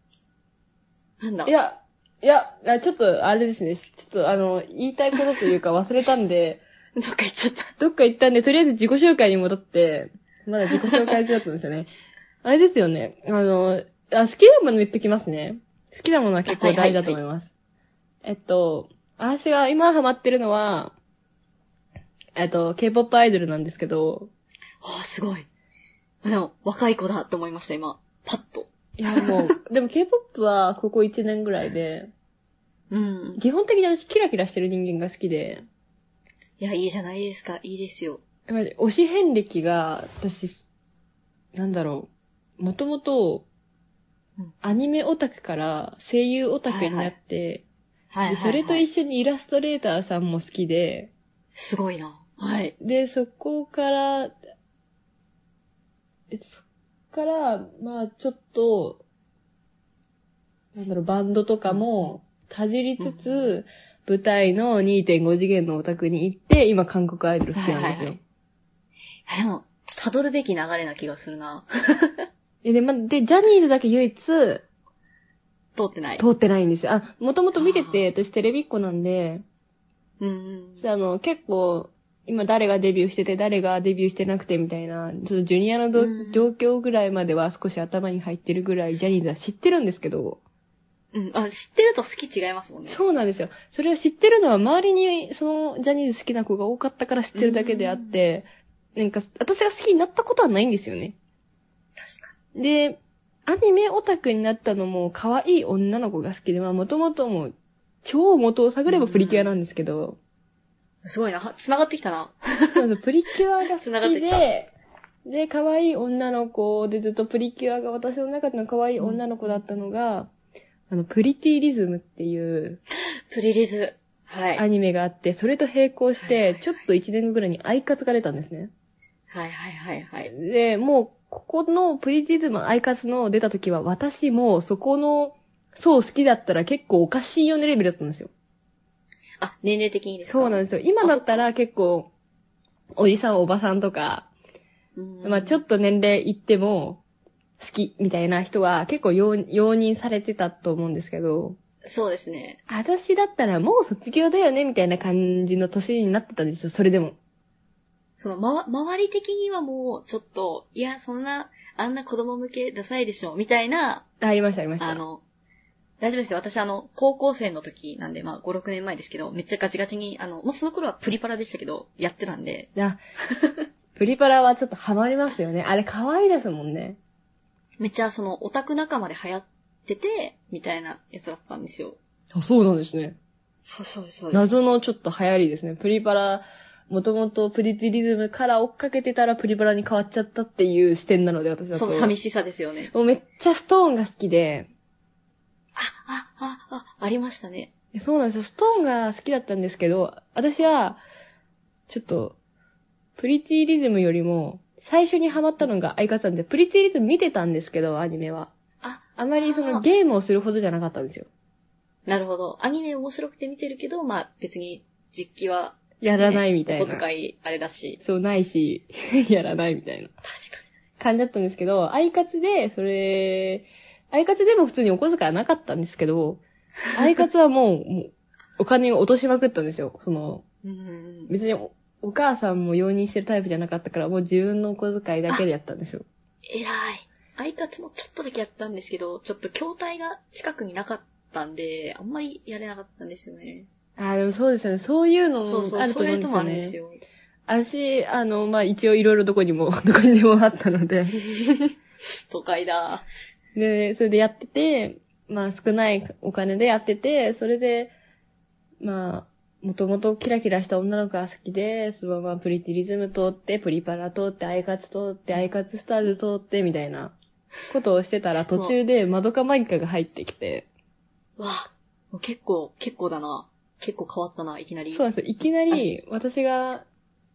なんだいや、いやちょっと、あれですね。ちょっと、あの、言いたいことというか忘れたんで、どっか行っちゃった。どっか行ったんで、とりあえず自己紹介に戻って、まだ自己紹介中だったんですよね。<laughs> あれですよね。あの、あ好きなもの言っときますね。好きなものは結構大事だと思います。えっと、私が今ハマってるのは、えっと、K-POP アイドルなんですけど、あー、すごい。あでも、若い子だって思いました、今。パッと。いやもう、<laughs> でも K-POP はここ1年ぐらいで、うん。基本的に私キラキラしてる人間が好きで、いや、いいじゃないですか。いいですよ。推し遍歴が、私、なんだろう、もともとうん、アニメオタクから声優オタクになって、はいはい、それと一緒にイラストレーターさんも好きで、すごいな。はい。で、そこから、えそっから、まあちょっと、なんだろう、バンドとかも、かじりつつ、舞台の2.5次元のオタクに行って、今韓国アイドル好きなんですよ。はいはいはいでも、辿るべき流れな気がするな。<laughs> でで、ま、で、ジャニーズだけ唯一、通通ってない。ってないんですよ。あ、もともと見てて、私テレビっ子なんで、うんうん。あの、結構、今誰がデビューしてて、誰がデビューしてなくてみたいな、ちょっとジュニアのどうん状況ぐらいまでは少し頭に入ってるぐらいジャニーズは知ってるんですけど、うん。あ、知ってると好き違いますもんね。そうなんですよ。それを知ってるのは周りにそのジャニーズ好きな子が多かったから知ってるだけであって、なんか私が好きになったことはないんですよね。確かで、アニメオタクになったのも可愛い女の子が好きで、まあもともともう超元を探ればプリキュアなんですけど、に。すごいな。は繋がってきたな。プリキュアが好繋がってきで、で、可愛い女の子でずっとプリキュアが私の中での可愛い女の子だったのが、あの、プリティリズムっていうプリリズ。はい。アニメがあって、それと並行してちょっと1年後ぐらいにアイカツが出たんですね。はいはいはいはい。で、もう、ここのプリティズムアイカツの出た時は、私もそこの層好きだったら結構おかしいよねレベルだったんですよ。あ、年齢的にですか？そうなんですよ。今だったら結構、おじさんおばさんとか、うんまあちょっと年齢いっても、好きみたいな人は結構容容認されてたと思うんですけど、そうですね。私だったらもう卒業だよねみたいな感じの年になってたんですよ、それでも。その、ま、周り的にはもう、ちょっと、いや、そんな、あんな子供向けダサいでしょ、みたいな、ありました、ありました。あの、大丈夫ですよ。私、あの、高校生の時なんで、まあ、5、6年前ですけど、めっちゃガチガチに、あの、もうその頃はプリパラでしたけど、やってたんで、いや、プリパラはちょっとハマりますよね。あれ可愛いですもんね。めっちゃその、オタク仲間で流行ってて、みたいなやつだったんですよ。あ、そうなんですね。そうそうそう。謎のちょっと流行りですね。プリパラ、もともとプリティリズムから追っかけてたらプリパラに変わっちゃったっていう視点なので、私はその寂しさですよね。もうめっちゃストーンが好きで、あ、あ、あ、あ、ありましたね。そうなんですよ。ストーンが好きだったんですけど、私は、ちょっと、プリティリズムよりも、最初にハマったのが相方なんで、プリティリズム見てたんですけど、アニメは。あ、あまりそのゲームをするほどじゃなかったんですよ。なるほど。アニメ面白くて見てるけど、まあ別に実機は、やらないみたいおな。小遣いあれだし。そう、ないし、<laughs> やらないみたいな確か感じだったんですけど、アイカツで、それ、アイカツでも普通にお小遣いはなかったんですけど、<laughs> アイカツはもう、もうお金を落としまくったんですよ。その。別におお母さんも容認してるタイプじゃなかったから、もう自分のお小遣いだけでやったんですよ。偉い。アイカツもちょっとだけやったんですけど、ちょっと筐体が近くになかったんで、あんまりやれなかったんですよね。あーでもそうですよね。そういうのそうそう、もあるとそう思うんですよんですよ。私、あの、まあ、一応いろいろどこにも、<laughs> どこにでもあったので。<laughs> 都会だ。で、それでやってて、まあ少ないお金でやってて、それで、まあ、もともとキラキラした女の子が好きで、そのままプリティリズム通って、プリパラ通って、アイカツ通って、アイカツスターズ通って、みたいなことをしてたら、途中でマドカマギカが入ってきて、わあ、もう結構、結構だな。結構変わったな、いきなり。そうなんですよ。いきなり、私が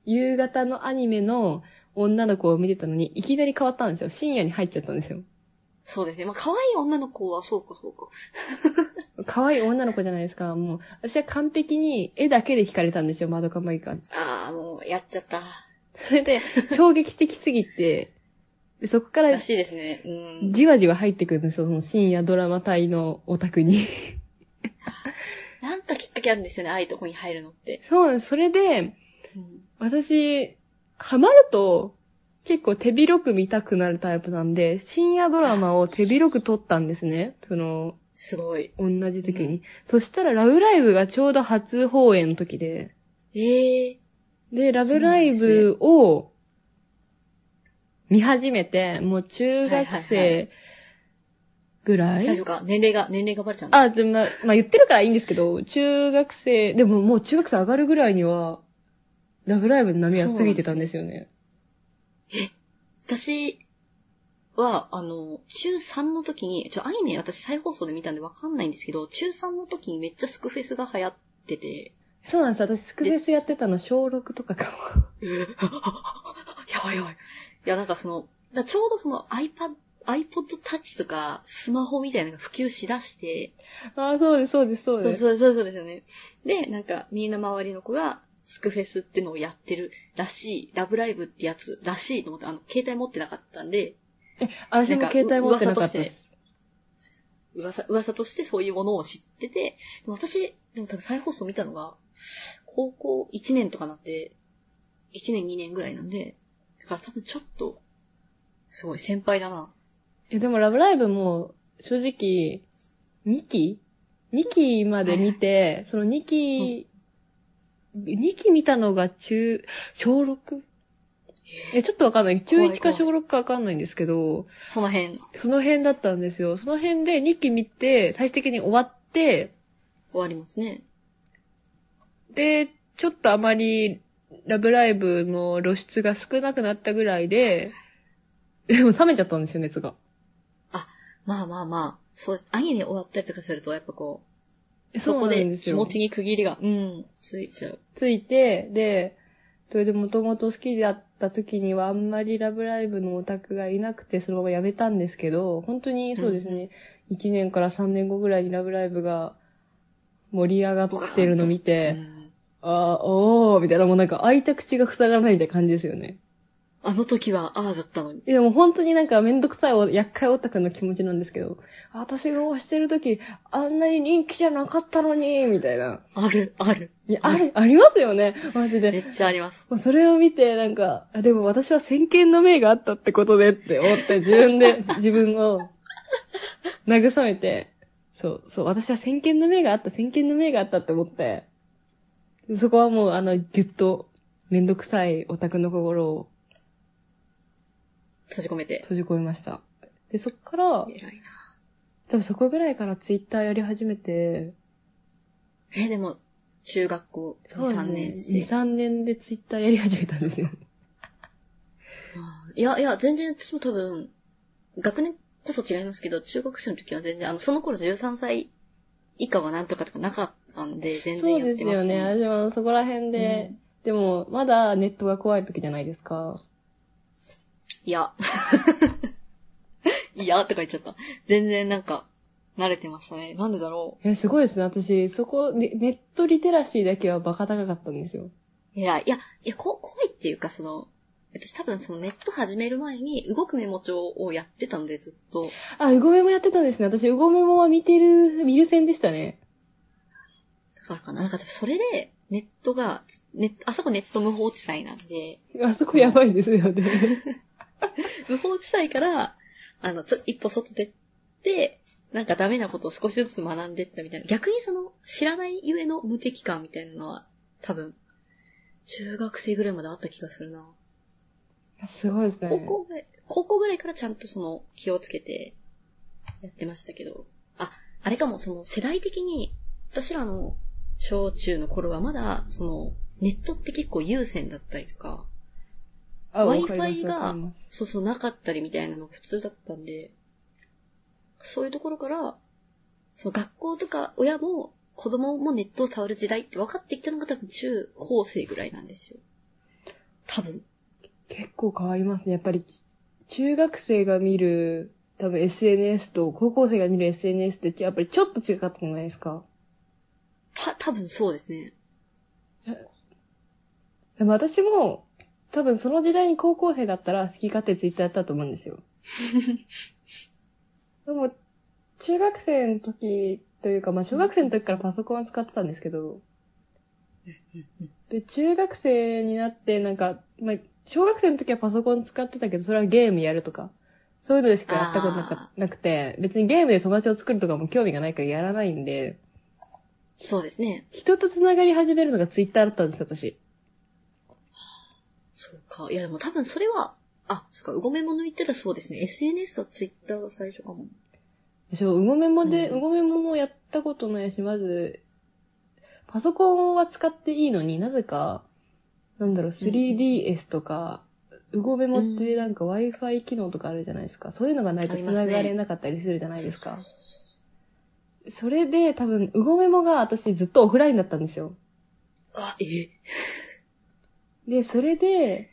夕方のアニメの女の子を見てたのに、いきなり変わったんですよ。深夜に入っちゃったんですよ。そうですね。まあ、可愛い女の子は、そうか、そうか。<laughs> 可愛い女の子じゃないですか。もう、私は完璧に絵だけで惹かれたんですよ、マドカマギカ。ああ、もう、やっちゃった。それで、衝撃的すぎて、でそこかららしいですね。うん。じわじわ入ってくるんですよ、その深夜ドラマ隊のオタクに。なんかきっかけあるんですよね、ああいうとこに入るのって。そうなんです。それで、うん。私、ハマると、結構手広く見たくなるタイプなんで、深夜ドラマを手広く撮ったんですね。その、すごい。同じ時に。うんそしたら、ラブライブがちょうど初放映の時で、ええで、ラブライブを見始めて、もう中学生ぐらい？大丈夫か年齢が、年齢がバレちゃうのあ、でもまあ、まあ、言ってるからいいんですけど、中学生、でももう中学生上がるぐらいには、ラブライブの波は過ぎてたんですよね。私は、あの、中3の時に、ちょ、アニメ私再放送で見たんでわかんないんですけど、中3の時にめっちゃスクフェスが流行ってて、そうなんです。私、スクフェスやってたの小6とかかも。<laughs> やばいやばい。いや、なんかその、だちょうどその iPad、iPod Touch とかスマホみたいなのが普及しだして、ああ、そうです、そうです、そうです。そうそうそうそうですよね。で、なんかみんな周りの子がスクフェスってのをやってるらしい、ラブライブってやつらしいと思って、あの、携帯持ってなかったんで、え、私も携帯持ってなかったです。噂、噂としてそういうものを知ってて、でも私、でも多分再放送見たのが、高校1年とかなって、1年2年ぐらいなんで、だから多分ちょっと、すごい先輩だな。え、でもラブライブも、正直、2期 ?2 期まで見て、その2期、2期見たのが中、小 6? え、ちょっとわかんない。中1か小6かわかんないんですけど、その辺、その辺だったんですよ。その辺で2期見て、最終的に終わって、終わりますね。で、ちょっとあまり、ラブライブの露出が少なくなったぐらいで、でも冷めちゃったんですよ、熱が。まあまあまあ、そうです。アニメ終わったりとかすると、やっぱこう、そこで気持ちに区切りが、うん、ついちゃう。ついて、で、それでもともと好きだった時にはあんまりラブライブのオタクがいなくてそのままやめたんですけど、本当にそうですね、1年から3年後ぐらいにラブライブが盛り上がってるの見うて、んあー、おー、みたいなもうなんか開いた口が塞がらないみたいな感じですよね。あの時はああだったのに。いやもう本当になんかめんどくさいお厄介オタクの気持ちなんですけど、私が推してる時、あんなに人気じゃなかったのに、みたいな。ある、ある。いや、あれ、ありますよね、マジめで。っちゃあります。それを見て、なんか、あでも私は先見の明があったってことでって思って、自分で、<laughs> 自分を慰めて、そう、そう、私は先見の明があった、先見の明があったって思って、そこはもう、あの、ぎゅっと、めんどくさいオタクの心を閉じ込めて。閉じ込めました。で、そっから、偉いな。多分そこぐらいからツイッターやり始めて、え、でも、中学校2、3年2、生。3年でツイッターやり始めたんですよ。いや、いや、全然私も多分、学年こそ違いますけど、中学生の時は全然、あの、その頃13歳以下はなんとかとかなかったんで、全然そうやってますですよね。私もそこら辺で、でも、まだネットが怖い時じゃないですか。いや。<laughs> いや、とか言っちゃった。全然なんか、慣れてましたね。なんでだろえ、すごいですね。私、そこ、ねネットリテラシーだけはバカ高かったんですよ。う。偉い。いや、いや、こ怖いっていうか、その、私多分そのネット始める前に動くメモ帳をやってたのでずっと。あ、うごメモやってたんですね。私、うごメモは見てる、見る線でしたね。だからかな。なんかそれで、ネットが、ネあそこネット無法地帯なんで、あそこやばいですよね。<laughs> <laughs> 無法地帯から、あの、ちょ、一歩外出て、なんかダメなことを少しずつ学んでったみたいな。逆にその、知らないゆえの無敵感みたいなのは、多分、中学生ぐらいまであった気がするな。すごいですね。高校ぐらい、高校ぐらいからちゃんとその、気をつけて、やってましたけど。あ、あれかも、その、世代的に、私らの、小中の頃はまだ、その、ネットって結構優先だったりとか、Wi-Fi がそうそうなかったりみたいなのが普通だったんで、そういうところから、その学校とか親も子供もネットを触る時代って分かってきたのが多分中高生ぐらいなんですよ。多分。結構変わりますね。やっぱり、中学生が見る、多分 SNS と高校生が見る SNS ってやっぱりちょっと違かったじゃないですか。た、多分そうですね。でも私も、多分その時代に高校生だったら好き勝手ツイッターやったと思うんですよ。<laughs> でも、中学生の時というか、まあ小学生の時からパソコンは使ってたんですけど、で、中学生になってなんか、まあ、小学生の時はパソコン使ってたけど、それはゲームやるとか、そういうのでしかやったことなかなくて、別にゲームで友達を作るとかも興味がないからやらないんで、そうですね。人と繋がり始めるのがツイッターだったんです、私。そうか。いやでも多分それは、あ、そっか、うごめも抜いたらそうですね。SNS は Twitter が最初かも。そう、うごめもで、うんうごめももやったことないし、まず、パソコンは使っていいのになぜか、なんだろう、3DS とか、うごめもってなんか Wi-Fi 機能とかあるじゃないですか。そういうのがないと繋がれなかったりするじゃないですか。それで多分、うごめもが私ずっとオフラインだったんですよ。あ、えで、それで、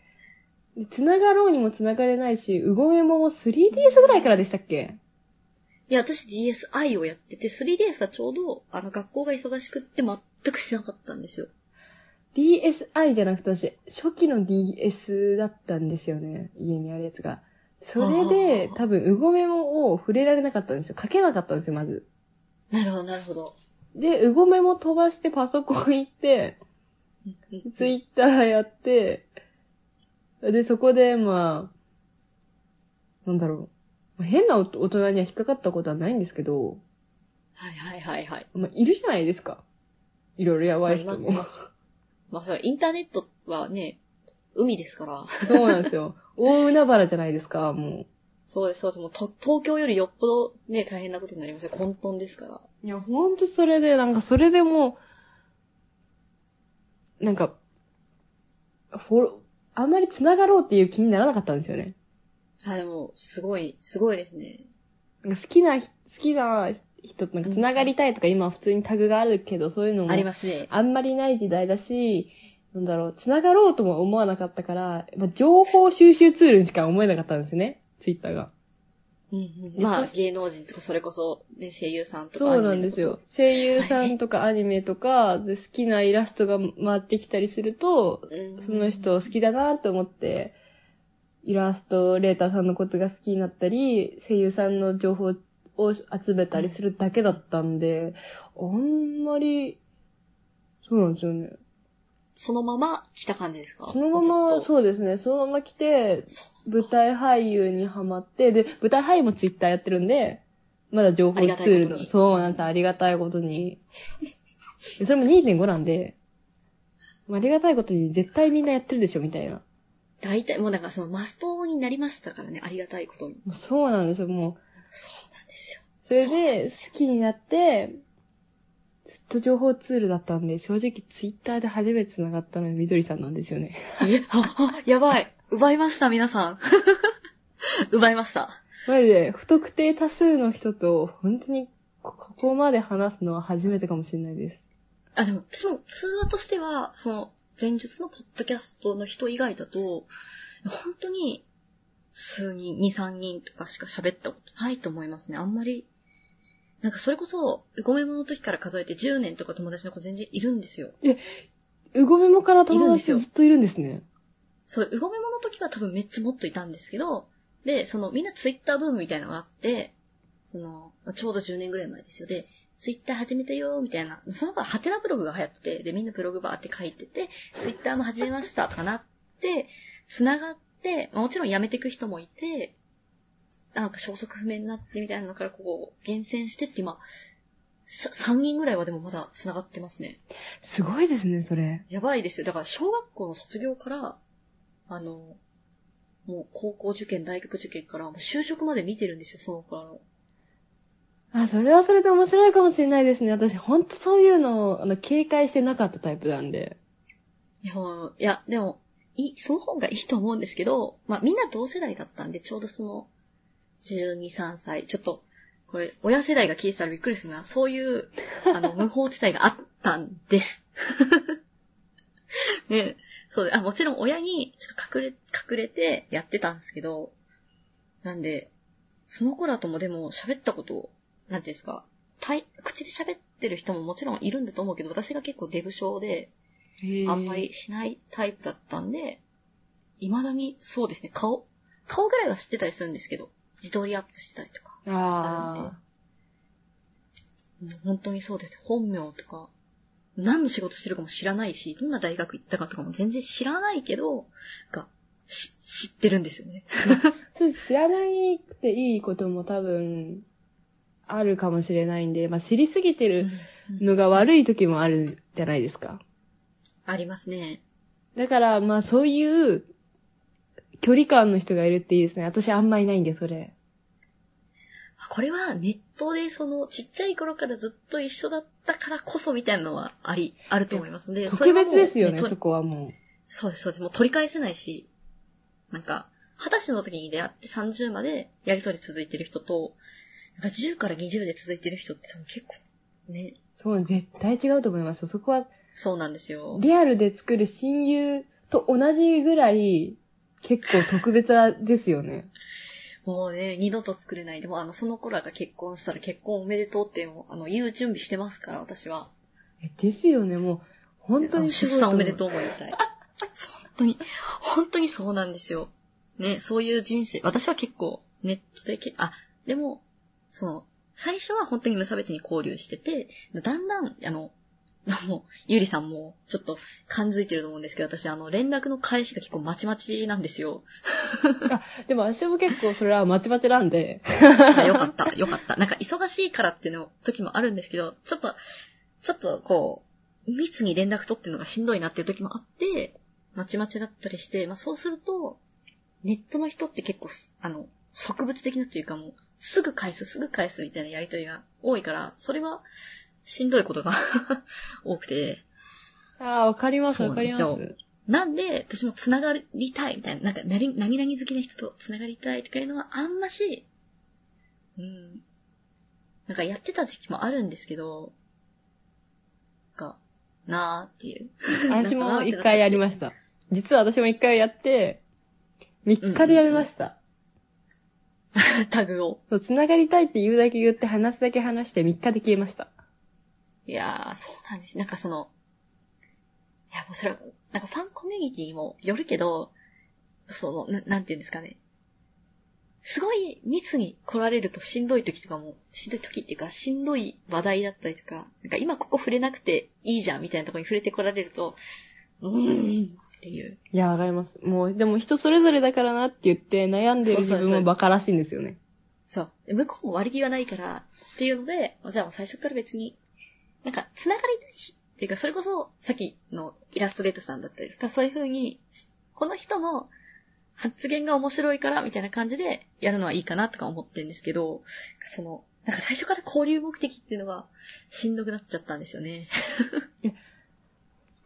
繋がろうにも繋がれないし、うごめもも 3DS ぐらいからでしたっけ？いや、私 DSi をやってて、3DS はちょうど、あの、学校が忙しくって全くしなかったんですよ。DSi じゃなくて私、初期の DS だったんですよね。家にあるやつが。それで多分、うごメモを触れられなかったんですよ。書けなかったんですよ、まず。なるほど、なるほど。で、うごメモ飛ばしてパソコン行って、ツイッターやって、で、そこで、まあ、なんだろう。まあ変な大人には引っかかったことはないんですけど、はいはいはいはい。まあ、いるじゃないですか。いろいろやばい人も。まあ、まあ、それインターネットはね、海ですから。そうなんですよ。<laughs> 大海原じゃないですか、もそうです、そうです。もうと東京よりよっぽどね、大変なことになりますよ。混沌ですから。う。いや、ほんとそれで、なんかそれでもう、なんか、フォロあんまり繋がろうっていう気にならなかったんですよね。はい、でも、すごい、すごいですね。なんか好きな、好きな人となんか繋がりたいとか今は普通にタグがあるけど、そういうのもありますね。あんまりない時代だし、なんだろう、繋がろうとも思わなかったから、まあ、情報収集ツールにしか思えなかったんですね、ツイッターが。うんうん、まあ、芸能人とか、それこそ、ね、声優さんとか。そうなんですよ。。声優さんとかアニメとか、で好きなイラストが回ってきたりすると、うん、その人好きだなと思って、イラストレーターさんのことが好きになったり、声優さんの情報を集めたりするだけだったんで、あんまり、そうなんですよね。そのまま来た感じですか？そのまま、う。そうですね、そのまま来て、舞台俳優にハマって、で、舞台俳優もツイッターやってるんで、まだ情報ツールの、そうなんです、ありがたいことに。でそれも2.5なんで、ありがたいことに絶対みんなやってるでしょ、みたいな。大体、もうだからそのマストになりましたからね、ありがたいことに。そうなんですよ、もう。そうなんですよ。それで、好きになって、ずっと情報ツールだったんで、正直ツイッターで初めて繋がったのはみどりさんなんですよね。え、あ、あ、やばい。奪いました、皆さん。<laughs> 奪いました。マジで、不特定多数の人と、本当にこ、ここまで話すのは初めてかもしれないです。あ、でも、私も通話としては、その、前述のポッドキャストの人以外だと、本当に、数人、2、3人とかしか喋ったことないと思いますね。あんまり。なんかそれこそ、うごめもの時から数えて10年とか友達の子全然いるんですよ。うごめもから友達ずっといるんですね。そう、うごめもの時は多分めっちゃもっといたんですけど、で、そのみんなツイッターブームみたいなのがあって、その、ちょうど10年ぐらい前ですよ。で、ツイッター始めたよ、みたいな。その頃、ハテナブログが流行ってて、で、みんなブログバーって書いてて、ツイッターも始めました、とかなって、繋がって、まあもちろん辞めていく人もいて、なんか消息不明になってみたいなのからこう、厳選してって今、さ3人ぐらいはでもまだ繋がってますね。すごいですね、それ。やばいですよ。だから小学校の卒業から、あの、もう高校受験、大学受験から、もう就職まで見てるんですよ、その頃の。あ、それはそれで面白いかもしれないですね。私、ほんとそういうのを、あの、警戒してなかったタイプなんで。いや、いやでも、いい、その方がいいと思うんですけど、まあみんな同世代だったんで、ちょうどその、12、3歳、ちょっと、これ、親世代が聞いてたらびっくりするな。そういう、あの、<laughs> 無法地帯があったんです。<laughs> ねそうで、あ、もちろん親に、ちょっと隠れ、隠れてやってたんですけど、なんで、その頃だともでも喋ったこと、なんていうんですか、口で喋ってる人ももちろんいるんだと思うけど、私が結構デブ症で、あんまりしないタイプだったんで、未だに、そうですね、顔、顔ぐらいは知ってたりするんですけど、自撮りアップしてたりとか。あもう本当にそうです。本名とか、何の仕事してるかも知らないし、どんな大学行ったかとかも全然知らないけど、が、し知ってるんですよね。<laughs> 知らないくていいことも多分、あるかもしれないんで、まあ、知りすぎてるのが悪い時もあるじゃないですか。ありますね。だから、まあ、そういう、距離感の人がいるっていいですね。私あんまいないんで、それ。これはネットでそのちっちゃい頃からずっと一緒だったからこそみたいなのはあり、あると思いますので、そ特別ですよね、とそこはもう。そうです、そうです。もう取り返せないし、なんか、二十歳の時に出会って30までやりとり続いてる人と、なんか10から20で続いてる人って多分結構、ね、そう、絶対違うと思います。そこは、そうなんですよ。リアルで作る親友と同じぐらい、結構特別ですよね。もうね、二度と作れない。でも、あの、その子らが結婚したら結婚おめでとうってあの、言う準備してますから、私は。えですよね、もう、本当にすごい出産おめでう。とうも言いたい。<laughs> 本当に、本当にそうなんですよ。ね、そういう人生、私は結構ネットでけ、あ、でも、その、最初は本当に無差別に交流してて、だんだん、あの、<laughs> もう、ゆりさんも、ちょっと、感づいてると思うんですけど、私、あの、連絡の返しが結構まちまちなんですよ。でも私も結構それはまちまちなんで。あよかった、よかった。なんか、忙しいからっていうの時もあるんですけど、ちょっと、ちょっと、こう、密に連絡取ってるのがしんどいなっていう時もあって、まちまちだったりして、まあそうすると、ネットの人って結構、あの、植物的なというかもう、すぐ返す、すぐ返すみたいなやりとりが多いから、それは、しんどいことが <laughs> 多くて、ああ、わかります、わかります。なんで、私も繋がりたいみたいな、なんか、なり、何々好きな人と繋がりたいとかいうのはあんまし、うん。なんかやってた時期もあるんですけど、なんか、なーっていう。私も <laughs> 一回やりました。実は私も一回やって、3日でやめました。<laughs> タグを。そう、繋がりたいって言うだけ言って話すだけ話して3日で消えました。いやー、そうなんです。なんかその、いや、もうそれは、なんかファンコミュニティにもよるけど、その、ななんていうんですかね。すごい密に来られるとしんどい時とかも、しんどい時っていうか、しんどい話題だったりとか、なんか今ここ触れなくていいじゃんみたいなところに触れてこられると、うーんっていう。いや、わかります。もう、でも人それぞれだからなって言って悩んでる自分もバカらしいんですよね。そう。で向こうも悪気はないから、っていうので、じゃあもう最初から別に、なんか、つながりたいっていうか、それこそ、さっきのイラストレーターさんだったりとか、そういう風に、この人の発言が面白いから、みたいな感じでやるのはいいかなとか思ってるんですけど、その、なんか最初から交流目的っていうのが、しんどくなっちゃったんですよね。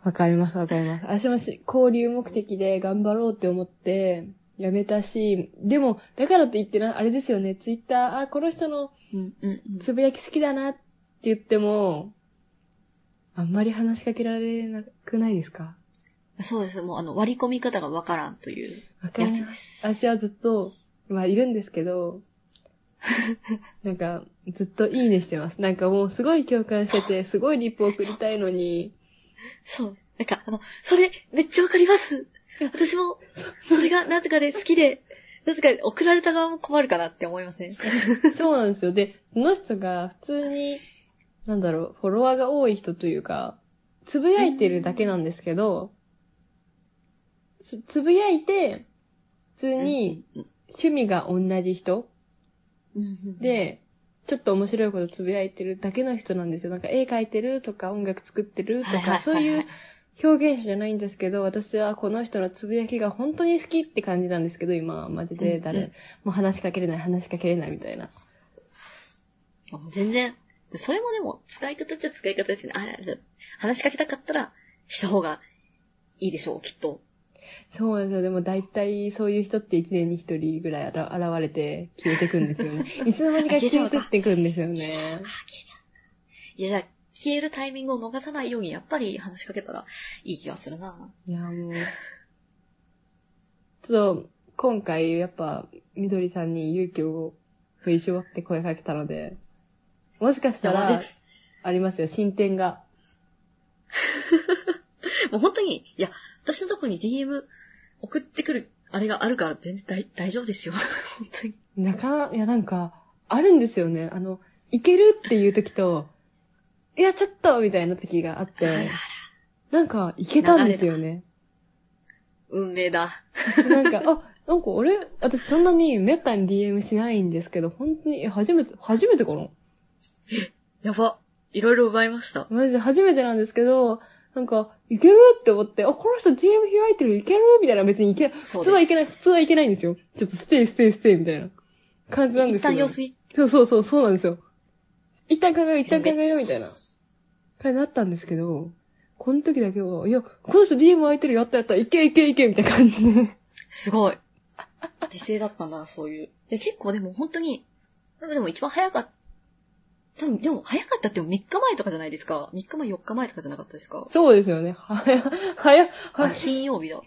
わかります、わかります。私もし交流目的で頑張ろうって思って、やめたし、でも、だからと言ってな、あれですよね、ツイッター、あ、この人のつぶやき好きだなって言っても、あんまり話しかけられなくないですか？そうです。もうあの、割り込み方がわからんというわかやつでります。私はずっと、まあ、いるんですけど、<laughs> なんか、ずっといいねしてます。なんかもうすごい共感してて、すごいリップ送りたいのに、す。そう。なんか、あの、それ、めっちゃわかります。私も、それが、なぜかで好きで、なぜか送られた側も困るかなって思いますね。そうなんですよ。で、その人が普通に、なんだろう、フォロワーが多い人というか、つぶやいてるだけなんですけど、つつぶやいて、普通にうん、趣味が同じ人うん、で、ちょっと面白いことつぶやいてるだけの人なんですよ。なんか絵描いてるとか音楽作ってるとかそういう表現者じゃないんですけど、私はこの人のつぶやきが本当に好きって感じなんですけど、今はマジで誰、もう話しかけれない、話しかけれないみたいな。全然、それもでも、使い方っちゃ使い方ですね。あれ、話しかけたかったら、した方がいいでしょう、きっと。そうなんですよ。でも大体そういう人って一年に一人ぐらいあら現れて消えてくんですよね。<laughs> いつの間にか消えてってくんですよね。消えちゃういや、じゃあ、消えるタイミングを逃さないように、やっぱり話しかけたらいい気がするな。いや、もう。ちょっと、今回やっぱ、みどりさんに勇気を振り絞って声かけたので、もしかしたらありますよ、進展が。<laughs> もう本当に、いや、私のとこに DM 送ってくる、あれがあるから全然大大丈夫ですよ。<laughs> 本当に。なか、いやなんか、あるんですよね。あの、いけるっていう時と、いや、ちょっとみたいな時があっあらあてら、なんか、いけたんですよね。運命だ。<laughs> なんか、あ、なんか俺、私そんなにめったに DM しないんですけど、本当に、え初めて、初めてかな？<laughs> やば。いろいろ奪いました。マジで初めてなんですけど、なんか、いける？って思って、あ、この人 DM 開いてる、いける？みたいな別にいけ、そうです普通はいけない、普通はいけないんですよ。ちょっと stay stay stay みたいな感じなんですけど。一旦様子見。そうそうそう、そうなんですよ。一旦考えよう、一旦考えよう、みたいな。感じになったんですけど、この時だけは、いや、この人 DM 開いてる、やったやった、いけいけいけ、みたいな感じで。すごい。時勢だったんだな、そういう。え、結構でも本当に、でも一番早かった。多分、でも早かったっても3日前とかじゃないですか。3日前、4日前とかじゃなかったですか？そうですよね。<laughs> はや、はや、あはや、金曜日だ。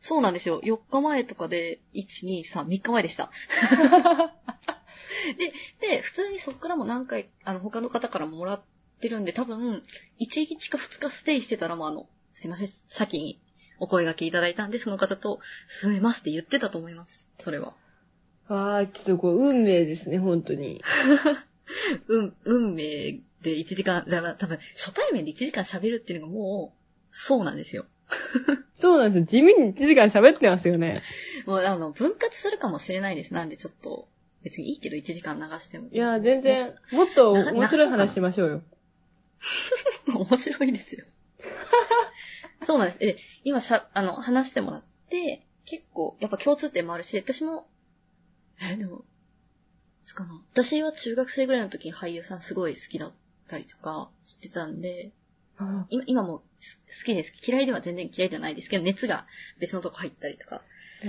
そうなんですよ。4日前とかで、1、2、3、3日前でした。<laughs> で、で、普通にそっからも何回、あの、他の方からももらってるんで、多分、1日か2日ステイしてたらもうあの、すいません、先にお声掛けいただいたんで、その方と進めますって言ってたと思います。それは。ああ、ちょっとこう、運命ですね、本当に。<laughs> 運、<laughs> 運命で1時間、だから多分、初対面で1時間喋るっていうのがもう、そうなんですよ。<laughs> そうなんですよ。地味に1時間喋ってますよね。もう、あの、分割するかもしれないです。なんでちょっと、別にいいけど1時間流しても。いや、全然、もっと面白い話しましょうよ。<laughs> 面白いですよ。そうなんです。え、今しゃ、あの、話してもらって、結構、やっぱ共通点もあるし、私も、え、でも、つかな。私は中学生ぐらいの時に俳優さんすごい好きだったりとかしてたんで、あ今、今もす好きです。嫌いでは全然嫌いじゃないですけど、熱が別のとこ入ったりとか。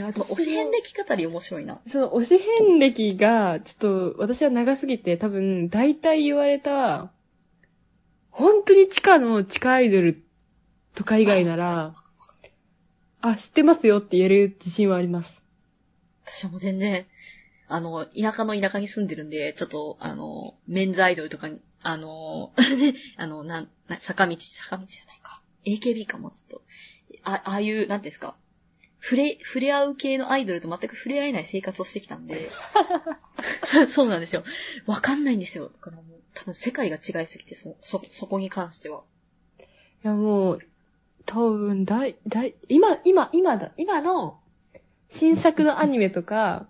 あその推し遍歴語り面白いな。その推し遍歴が、ちょっと、私は長すぎて、多分、大体言われた、本当に地下の地下アイドルとか以外なら、<laughs> あ、知ってますよって言える自信はあります。私はもう全然、あの、田舎の田舎に住んでるんで、ちょっと、あの、メンズアイドルとかに、あの、<laughs> あの、なん、な坂道、坂道じゃないか。AKB かも、ちょっと。あ、ああいう、なんていうんですか。触れ、触れ合う系のアイドルと全く触れ合えない生活をしてきたんで。<laughs> <laughs> そうなんですよ。わかんないんですよ。だからもう、多分世界が違いすぎて、そ、そ、そこに関しては。いやもう、多分、だい、だい、今、今、今だ、今の、新作のアニメとか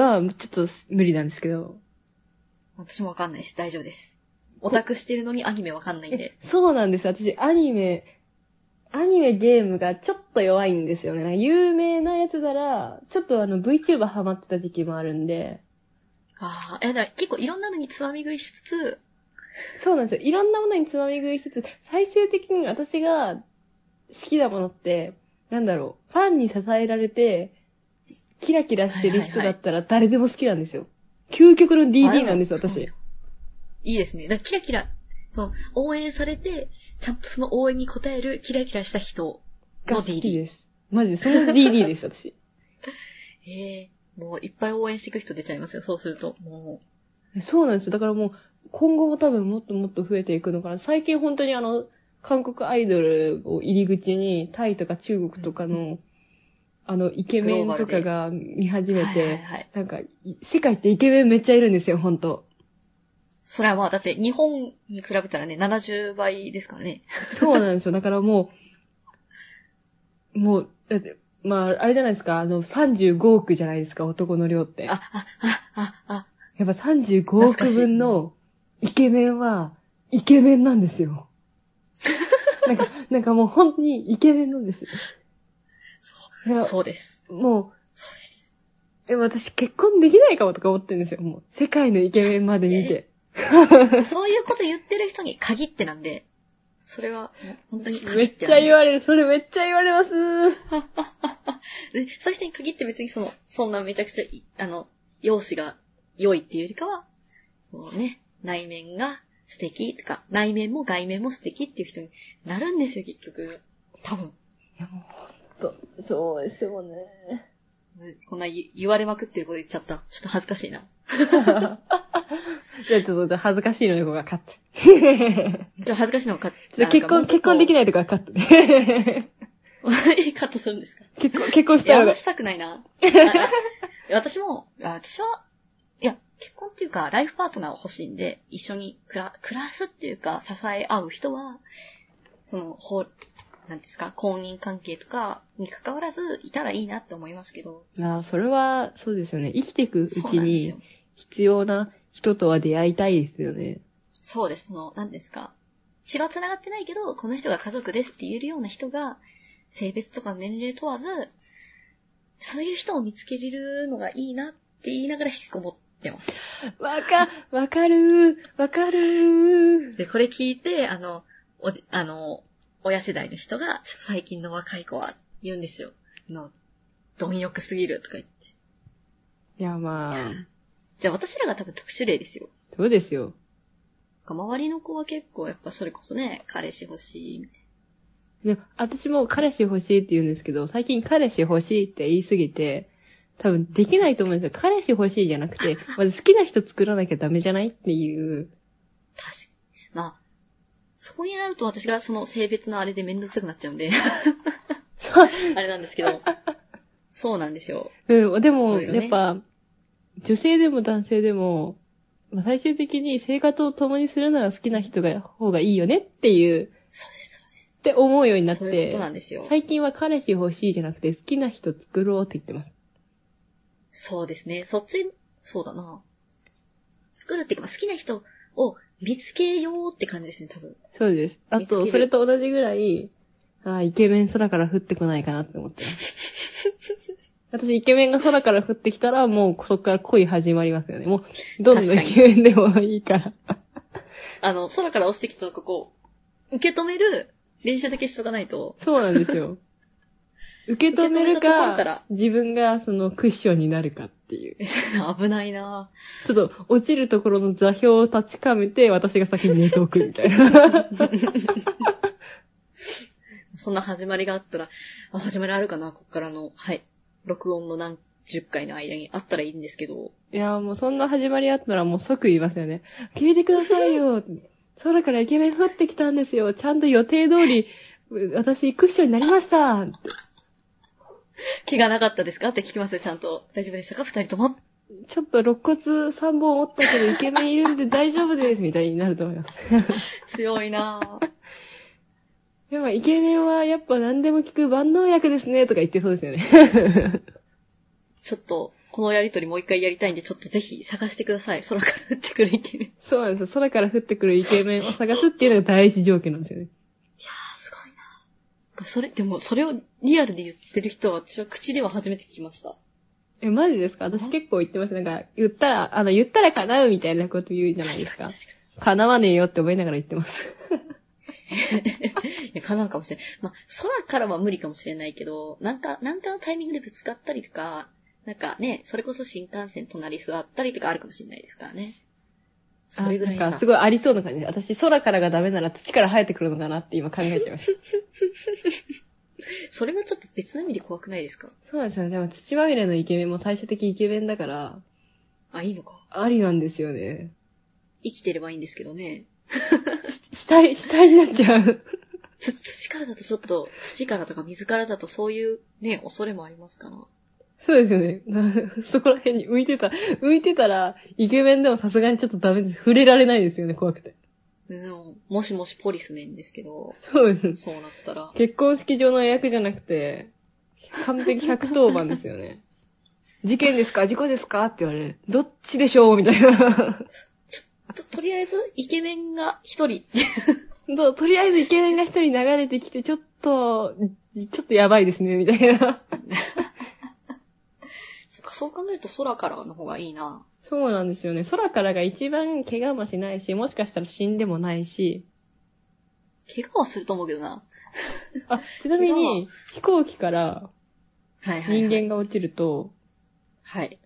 は、ちょっと無理なんですけど。私もわかんないです。大丈夫です。オタクしてるのにアニメわかんないんで。そうなんです。私、アニメ、アニメゲームがちょっと弱いんですよね。有名なやつなら、ちょっとあの VTuber ハマってた時期もあるんで、ああ、え、だから結構いろんなのにつまみ食いしつつ、そうなんですよ。いろんなものにつまみ食いしつつ、最終的に私が好きなものって、なんだろう、ファンに支えられて、キラキラしてる人だったら誰でも好きなんですよ。究極の DD なんですよ、私。あいいですね。だからキラキラ、その、応援されて、ちゃんとその応援に応えるキラキラした人のが好き DD。です。マジで、その DD です、私。<laughs> ええもういっぱい応援していく人出ちゃいますよ、そうすると。もそうなんですよ。だからもう、今後も多分もっともっと増えていくのかな。最近本当にあの、韓国アイドルを入り口に、タイとか中国とかの、あの、イケメンとかが見始う。めて、はいはいはい。なんか、い世界ってイケメンめっちゃいるんですよ、本当それはまあ、だって日本に比べたらね、70倍ですからね。そうなんですよ。だからもう、もう、だって、まあ、あれじゃないですか、あの、35億じゃないですか、男の量って。あ、あ、あ、あ、あ、やっぱ35億分のイケメンは、イケメンなんですよ。<laughs> なんか、なんかもう本当にイケメンなんですよ。そうです。もう、そうです。え、私結婚できないかもとか思ってるんですよ。もう、世界のイケメンまで見て。そういうこと言ってる人に限ってなんで、それは、本当に限めっちってなんでゃ言われる。それめっちゃ言われます。<laughs> でそういう人に限って別にその、そんなめちゃくちゃい、あの、容姿が良いっていうよりかは、そのね、内面が素敵とか、内面も外面も素敵っていう人になるんですよ、結局。多分。いやもうと、そうですよね。こんな言言われまくってること言っちゃった。ちょっと恥ずかしいな。じゃあちょっと恥ずかしいの横がカット。じゃあ恥ずかしいのか。じゃあ結婚、結婚できない。とかカットで。カットするんですか？結婚、結婚したら話したくないな。<laughs> 私も、あ私は、いや、結婚っていうか、ライフパートナーを欲しいんで、一緒に暮ら暮らすっていうか、支え合う人は、その、ほう、なんですか、婚姻関係とかに関わらず、いたらいいなって思いますけど。いや、それは、そうですよね。生きていくうちによ。必要な人とは出会いたいですよね。そうです、その、なんですか？血は繋がってないけど、この人が家族ですって言えるような人が、性別とか年齢問わず、そういう人を見つけれるのがいいなって言いながら引きこもってます。わか、わかるー、わかるー。で、これ聞いて、あの、おじ、あの、親世代の人が、ちょっと最近の若い子は言うんですよ。の、貪欲すぎるとか言って。いや、まあ、じゃあ私らが多分特殊例ですよ。そうですよ。周りの子は結構やっぱそれこそね、彼氏欲しいみたいで、私も彼氏欲しいって言うんですけど、最近彼氏欲しいって言いすぎて、多分できないと思うんですよ。彼氏欲しいじゃなくて、<laughs> まず好きな人作らなきゃダメじゃないっていう。な。確かに。まあ、そこになると私がその性別のあれでめんどくさくなっちゃうんで、そ <laughs> うあれなんですけど、そうなんですよ。うん、でも、やっぱ、女性でも男性でも、まあ、最終的に生活を共にするなら好きな人が、方がいいよねっていう、そうです、って思うようになっそうです。そういうこてと、なんですよ。最近は彼氏欲しいじゃなくて好きな人作ろうって言ってます。そうですね。そっち、そうだな。作るっていうか、まあ好きな人を見つけようって感じですね、多分。そうです。あと、それと同じぐらい、ああ、イケメン空から降ってこないかなって思ってます。<laughs> 私、イケメンが空から降ってきたら、もうそこから恋始まりますよね。もう、どんどん確かにイケメンでもいいから。あの、空から落ちてきたとここう、受け止める練習だけしとかないと、そうなんですよ。受け止めるか、自分がそのクッションになるかっていう。<laughs> 危ないなちょっと落ちるところの座標を確かめて、私が先に寝ておくみたいな。<laughs> そんな始まりがあったら、あ、始まりあるかな、こっからの、はい。録音の何十回の間にあったらいいんですけど、いや、もうそんな始まりあったらもう即言いますよね。聞いてくださいよ。<laughs> 空からイケメン降ってきたんですよ。ちゃんと予定通り、私クッションになりましたって。怪我なかったですか？って聞きますよ、ちゃんと。大丈夫でしたか？二人とも？ちょっと肋骨3本折ったけどイケメンいるんで <laughs> 大丈夫ですみたいになると思います。<laughs> 強いなぁ。<laughs> でもイケメンはやっぱ何でも聞く万能薬ですねとか言ってそうですよね。ちょっと、このやりとりもう一回やりたいんで、ちょっとぜひ探してください。空から降ってくるイケメン。いそうなんですよ。空から降ってくるイケメンを探すっていうのが第一条件なんですよね。それ、でも、それをリアルで言ってる人は、私は口では初めて聞きました。え、マジですか？私結構言ってます。なんか、言ったら、あの、言ったら叶うみたいなこと言うじゃないですか。叶わねえよって思いながら言ってます。<laughs> いや、叶うかもしれない。まあ、空からは無理かもしれないけど、なんか、なんかのタイミングでぶつかったりとか、なんかね、それこそ新幹線隣座ったりとかあるかもしれないですからね。それぐらいあなんか、すごいありそうな感じで。私、空からがダメなら土から生えてくるのかなって今考えちゃいました。<laughs> それはちょっと別の意味で怖くないですか？そうなんですよね。でも土まみれのイケメンも対照的イケメンだから、あ、いいのか。ありなんですよね。生きてればいいんですけどね。<laughs> 死体、死体になっちゃう。つ土からだとちょっと、土からとか水からだとそういうね、恐れもありますから。そうですよね。な <laughs> そこら辺に浮いてた、浮いてたら、イケメンでもさすがにちょっとダメです。触れられないですよね、怖くて。でももしもしポリスメンですけど、そうです。そうなったら。結婚式場の予約じゃなくて、完璧110番ですよね。<laughs> 事件ですか？事故ですか？って言われる。どっちでしょう？みたいな。ととりあえず、イケメンが一人。<laughs> ととりあえずイケメンが一人流れてきて、ちょっと、ちょっとやばいですね、みたいな。そう考えると空からの方がいいな。そうなんですよね。空からが一番怪我もしないし、もしかしたら死んでもないし。怪我はすると思うけどな。あ、ちなみに、飛行機からはいはい、はい。人間が落ちると、はい。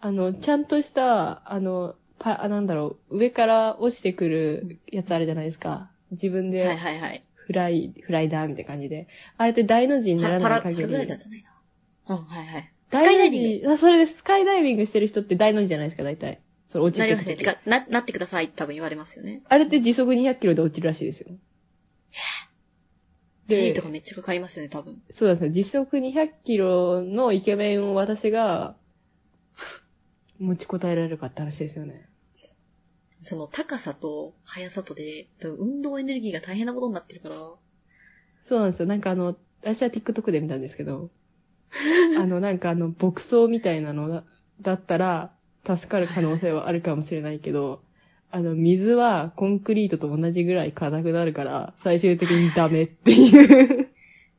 あの、ちゃんとした、あの、パ、あなんだろう、上から落ちてくるやつあるじゃないですか。自分はいではいはい。フライ、フライダーみたいな感じで。あえて大の字にならパラ、ない限パラグライダ。じゃないな。うん、はいはい。スカイダイビング。グ。あ、それでスカイダイビングしてる人って大の字じゃないですか、大体。それ落ちなりますね。てか、な、なってくださいって多分言われますよね。あれって時速200キロで落ちるらしいですよ。G とかめっちゃかかりますよね、多分。そうですね。時速200キロのイケメンを私が持ちこたえられるかって話ですよね。その高さと速さとで、多分運動エネルギーが大変なことになってるから、そうなんですよ。なんかあの、私は TikTok で見たんですけど、<laughs> あの、なんかあの、牧草みたいなのだだったら、助かる可能性はあるかもしれないけど、あの、水はコンクリートと同じぐらい硬くなるから、最終的にダメっていう。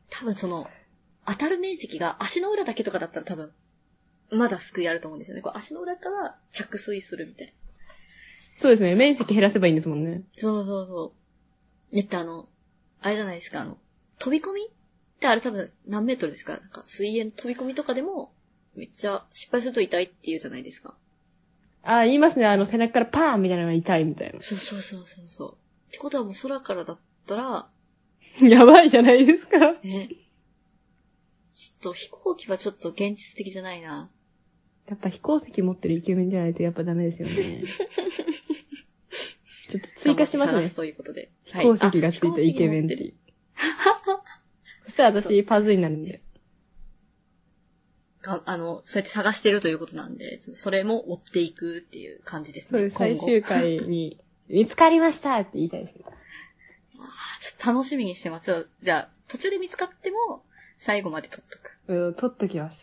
多分その、当たる面積が足の裏だけとかだったら多分、まだ救いあると思うんですよね。こう足の裏から着水するみたいな。そうですね。面積減らせばいいんですもんね。そうそうそう。だってあの、あれじゃないですか、あの、飛び込みってあれ多分何メートルですか？なんか水泳の飛び込みとかでも、めっちゃ失敗すると痛いって言うじゃないですか。あ、言いますね。あの、背中からパーンみたいなのが痛いみたいな。そうそうそうそうそう。ってことはもう空からだったら、やばいじゃないですか。ね。ちょっと飛行機はちょっと現実的じゃないな。やっぱ飛行石持ってるイケメンじゃないとやっぱダメですよね。<laughs> ちょっと追加しますね頑張って探す。ということで。飛行石がついたイケメンっていう。そしたら私パズになるんで。があの、そうやって探してるということなんで、それも追っていくっていう感じですね。そうです。最終回に、見つかりましたって言いたいです。ちょっと楽しみにしてます。じゃあ、途中で見つかっても、最後まで撮っとく。うん、取っときます。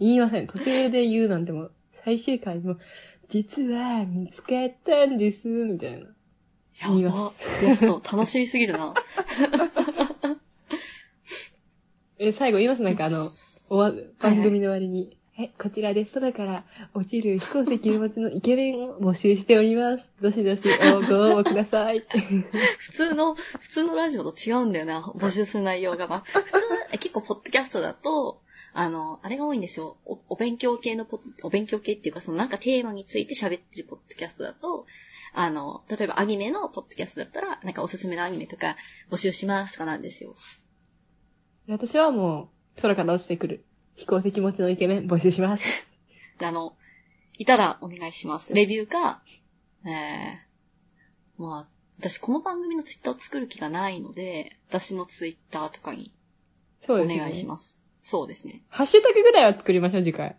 言いません。途中で言うなんてもう、最終回も、実は見つかったんです、みたいな。言いやまば。いや、ちょっと楽しみすぎるな。<laughs> え、最後言います？なんかあの、終わ、番組の終わりに。え、こちらです。空から落ちる飛行石を持ちのイケメンを募集しております。どしどしおご応募ください。<laughs> 普通の、普通のラジオと違うんだよな、募集する内容が。まあ、普通、え結構、ポッドキャストだと、あの、あれが多いんですよ。おお勉強系のポッ、お勉強系っていうか、そのなんかテーマについて喋ってるポッドキャストだと、あの、例えばアニメのポッドキャストだったら、なんかおすすめのアニメとか募集しますとかなんですよ。私はもう、空から落ちてくる飛行石持ちのイケメン募集します。<laughs> であの、いたらお願いします。レビューか、えー、まあ、私この番組のツイッターを作る気がないので、私のツイッターとかにおそうですね。願いします。そうですね。ハッシュタグぐらいは作りましょう、次回。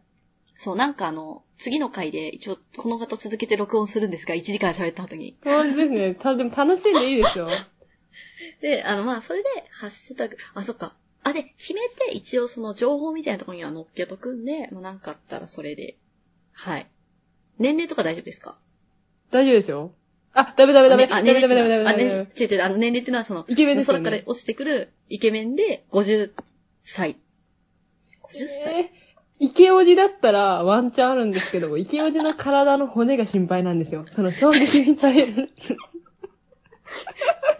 そう、なんかあの、次の回で一応この方続けて録音するんですが、1時間喋った後に。そうですね。たでも楽しんでいいですよ。<laughs> で、あの、まあ、それで、ハッシュタグ、あ、そっか。あ、で、決めて一応その情報みたいなところには載っけとくんで、まあ、なんかあったらそれで。はい。年齢とか大丈夫ですか？大丈夫ですよ。あ、ダメダメダメ。あ、ダ年齢メダメダメダメあ、ダメね、違う違う、あの年齢ってのはその、イケメンですよね空から落ちてくるイケメンで50歳。50歳、えーイケオジだったらワンチャンあるんですけど、イケオジの体の骨が心配なんですよ。その衝撃に耐える。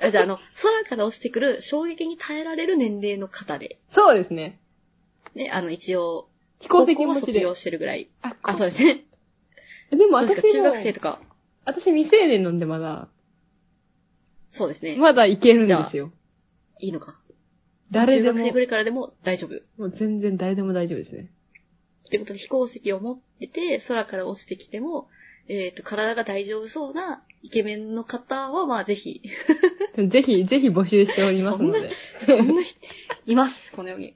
あ <laughs> じゃあ、あの、空から落ちてくる衝撃に耐えられる年齢の方で、そうですね。で、あの、一応、飛行高石持ちで。校は卒業してるぐらい。あ、あ、そうですね。でも私もどうですか？中学生とか。私未成年なんでまだ、そうですね。まだいけるんですよ。いいのか。誰でも中学生ぐ、らいからでも大丈夫。もう全然誰でも大丈夫ですね。ってことで飛行石を持ってて、空から落ちてきても、えっ、と、体が大丈夫そうなイケメンの方は、まあぜひ、<laughs> ぜひ、ぜひ募集しておりますので。そんな人、います、<laughs> このように。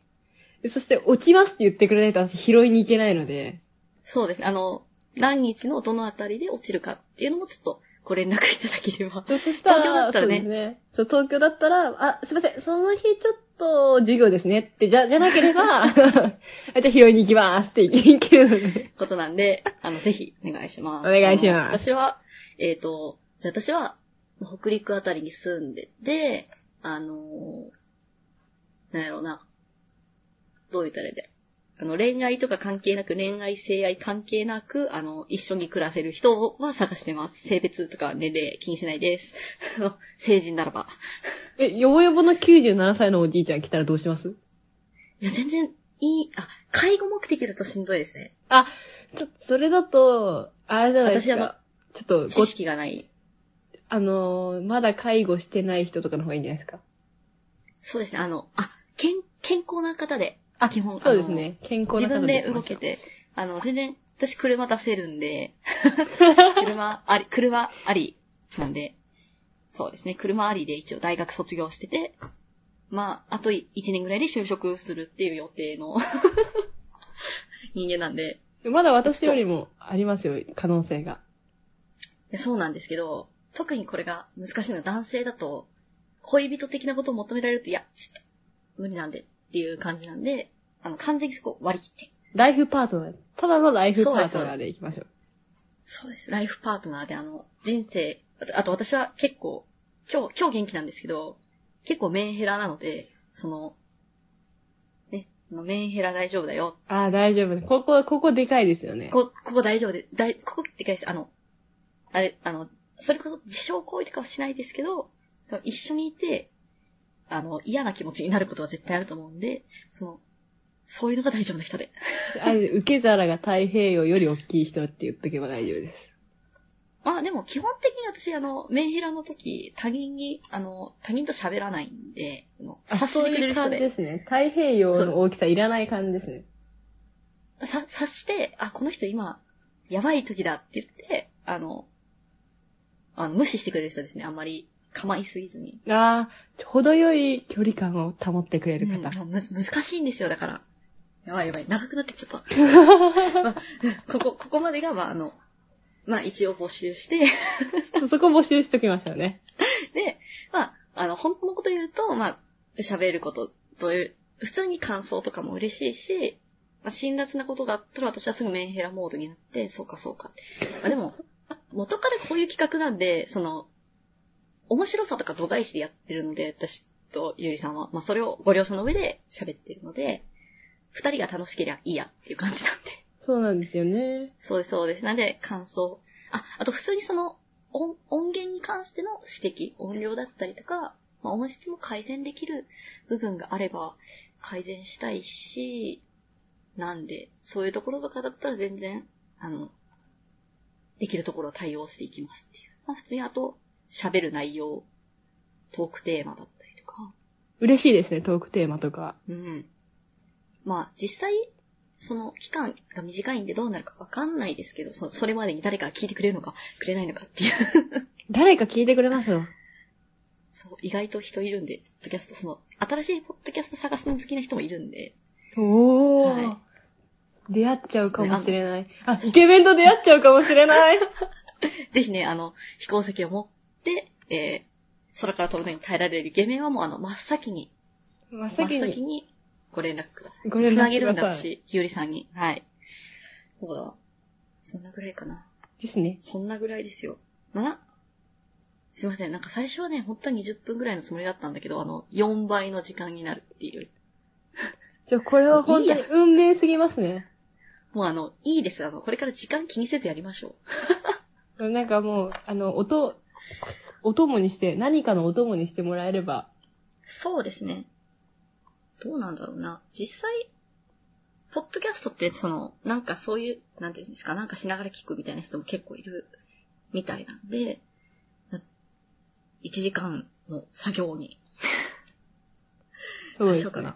そして、落ちますって言ってくれないと私拾いに行けないので、そうですね。あの、何日のどのあたりで落ちるかっていうのもちょっとご連絡いただければ。そしたら、東京だったらねそうですね。東京だったら、あ、すいません、その日ちょっと授業ですねって、じゃ、じゃなければ、<laughs> あじゃあ拾いに行きますっていけるので。ことなんで、あの、ぜひお願いします。お願いします私は、えっ、と、じゃあ私は、北陸あたりに住んでて、あのーなんやろうな。どう言ったらいいんだよあの、恋愛とか関係なく、恋愛、性愛関係なく、あの、一緒に暮らせる人は探してます。性別とか年齢気にしないです。<laughs> 成人ならば。え、よぼよぼの97歳のおじいちゃん来たらどうします？いや、全然いい、あ、介護目的だとしんどいですね。あ、ちょそれだと、あれじゃないです私あのか。ちょっと、知ご、識がない。あのー、まだ介護してない人とかの方がいいんじゃないですか？そうですね、あの、あ、健、健康な方で、あ基本そうですね。健康な方自分で動。けて、あの、全然、私車出せるんで、<laughs> 車あり、<laughs> 車ありなんで、そうですね、車ありで一応大学卒業してて、まあ、あと1年ぐらいで就職するっていう予定の <laughs> 人間なんで、まだ私よりもありますよ、可能性が。そうなんですけど、特にこれが難しいのは男性だと、恋人的なことを求められると、いや、ちょっと無理なんでっていう感じなんで、あの、完全にそこ割り切って。ライフパートナー。ただのライフパートナーで行きましょう。そうです。ライフパートナーで、あの、人生、あとあと私は結構、今日、今日元気なんですけど、結構メンヘラなので、その、ね、あのメンヘラ大丈夫だよ。ああ、大丈夫。ここ、ここでかいですよね。こ、ここ大丈夫で、だい、ここってかいです。あの、あれ、あの、それこそ自傷行為とかはしないですけど、一緒にいて、あの、嫌な気持ちになることは絶対あると思うんで、その、そういうのが大丈夫な人で。あれ受け皿が太平洋より大きい人って言っとけば大丈夫です。ま <laughs> あでも基本的に私、あの、メンヘラの時、他人に、あの、他人と喋らないんで、あの察してくれる人そういう感じで、ですね。太平洋の大きさいらない感じですね。さ、察して、あ、この人今、やばい時だって言って、あの、あの、無視してくれる人ですね。あんまり構いすぎずに。ああ、程よい距離感を保ってくれる方。うんむ難しいんですよ、だから。やばいやばい、長くなってきちゃった。ま <laughs> あここ、ここまでが、まあ、あの、まあ、一応募集して、<laughs> そこ募集しときましたよね。<laughs> で、まあ、あの、本当のこと言うと、まあ、喋ることという、普通に感想とかも嬉しいし、まあ、辛辣なことがあったら私はすぐメンヘラモードになって、そうかそうか。まあ、でも、元からこういう企画なんで、その、面白さとか度外視でやってるので、私とゆりさんは、まあ、それをご了承の上で喋ってるので、二人が楽しければいいやっていう感じなんで。そうなんですよね。そうです、そうです。なんで、感想。あ、あと普通にその、音、音源に関しての指摘、音量だったりとか、まあ、音質も改善できる部分があれば、改善したいし、なんで、そういうところとかだったら全然、あの、できるところは対応していきますっていう。まあ、普通にあと、喋る内容、トークテーマだったりとか、嬉しいですね、トークテーマとか。うん。まあ、実際、その期間が短いんでどうなるかわかんないですけど、そそれまでに誰かが聞いてくれるのか、くれないのかっていう。<laughs> 誰か聞いてくれますよ。<laughs> そう、意外と人いるんで、ポッドキャスト、その、新しいポッドキャスト探すの好きな人もいるんで、おー。は出会っちゃうかもしれない。あ、イケメンと出会っちゃうかもしれない。ぜひね、あの、飛行石を持って、えー、空から飛ぶのに耐えられるイケメンはもうあの、真っ先に、真っ真っ先に。先にご連絡ください。ご連絡くださいつなげるんだし、ゆうりさんに。はい。そうだ。そんなぐらいかな。ですね。そんなぐらいですよ。まあな、すいません。なんか最初はね、本当は20分ぐらいのつもりだったんだけど、あの、4倍の時間になるっていう。じゃあこれは本当に運命すぎますね。もうあの、いいです。あの、これから時間気にせずやりましょう。<laughs> なんかもう、あの、音、お供にして、何かのお供にしてもらえれば。そうですね。どうなんだろうな。実際、ポッドキャストってその、なんかそういう、なんていうんですか、なんかしながら聞くみたいな人も結構いるみたいなんで、な1時間の作業にそうですねしようかな。。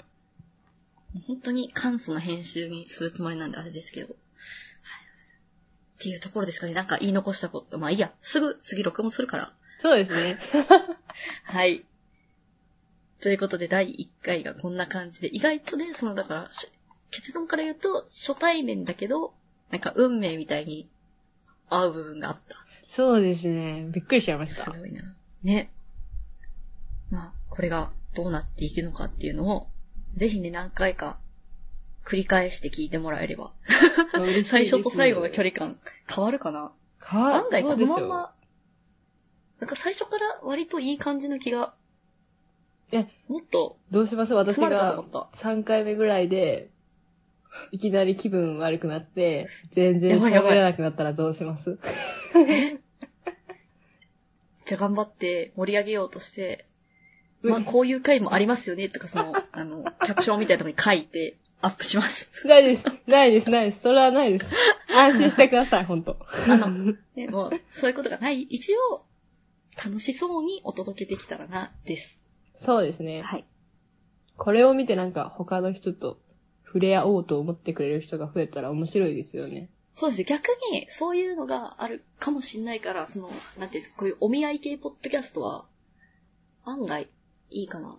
本当に簡素な編集にするつもりなんであれですけど。はいっていうところですかね。なんか言い残したこと。まあいいや。すぐ次録音するから。そうですね。<laughs> はい。ということで、第1回がこんな感じで、意外とね、その、だから、し結論から言うと、初対面だけど、なんか運命みたいに合う部分があった。そうですね。びっくりしちゃいました。すごいな。ね。まあ、これがどうなっていくのかっていうのを、ぜひね、何回か繰り返して聞いてもらえれば、最初と最後の距離感変わるかな？変わ案外このまま、なんか最初から割といい感じの気が、え、もっとどうします？私がと思った。3回目ぐらいで、いきなり気分悪くなって、全然喋れなくなったらどうします？<laughs> じゃあ頑張って盛り上げようとして、うんまあこういう回もありますよねとかその、あの、キャプションみたいなところに書いてアップします。ないです。ないです、ないです。それはないです。安心してください、ほんと。あの、ね、もうそういうことがない。一応、楽しそうにお届けできたらな、です。そうですね。はい。これを見てなんか他の人と触れ合おうと思ってくれる人が増えたら面白いですよね。そうですよ。逆に、そういうのがあるかもしんないから、その、なんていうんですか、こういうお見合い系ポッドキャストは、案外、いいかな。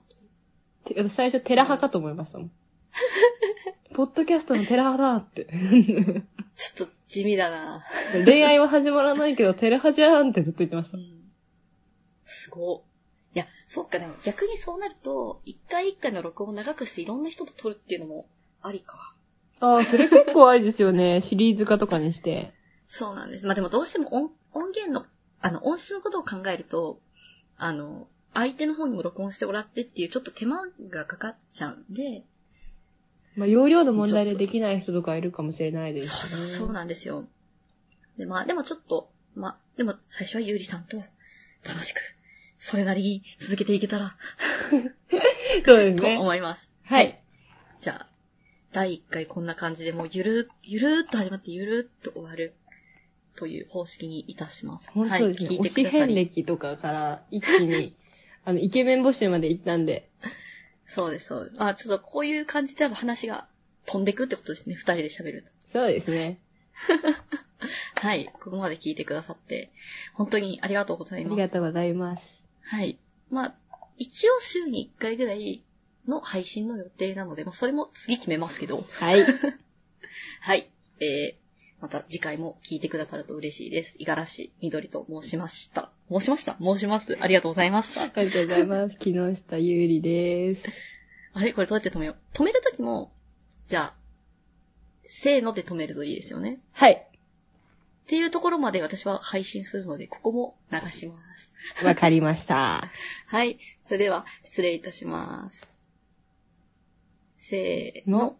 て私最初テラ派かと思いましたもん。<laughs> ポッドキャストのテラ派だって。ちょっと地味だな恋愛は始まらないけどテラ派じゃんってずっと言ってました。すごい。いや、そっか、でも逆にそうなると、一回一回の録音を長くしていろんな人と撮るっていうのもありか。ああ、それ結構ありですよね。<laughs> シリーズ化とかにして。そうなんです。まあでもどうしても音音源の、あの、音質のことを考えると、あの、相手の方にも録音してもらってっていうちょっと手間がかかっちゃうんで、まあ、容量の問題でできない人とかいるかもしれないです、そうそうそうなんですよ。で、まあでもちょっと、まあ、でも最初はゆうりさんと楽しく、それなりに続けていけたら、と <laughs> そうですね。思います。はい。じゃあ、第1回こんな感じでもうゆる、ゆるーっと始まってゆるーっと終わるという方式にいたします。本当ですね。はい、聞いてくださり。歴とかから一気に、<laughs> あの、イケメン募集まで行ったんで。そうです、そうです。あ、ちょっとこういう感じで話が飛んでくってことですね。二人で喋ると。そうですね。<laughs> はい。ここまで聞いてくださって、本当にありがとうございます。ありがとうございます。はい。まあ、一応週に1回ぐらいの配信の予定なので、まあ、それも次決めますけど、はい。<laughs> はい。えー、また次回も聞いてくださると嬉しいです。五十嵐みどりと申しました。申しました？申します？ありがとうございました。ありがとうございます。<laughs> 木下ゆうりです。あれ？これどうやって止めよう？止めるときも、じゃあ、せーので止めるといいですよね。はい。っていうところまで私は配信するので、ここも流します。わかりました。<laughs> はい。それでは、失礼いたします。せーのの。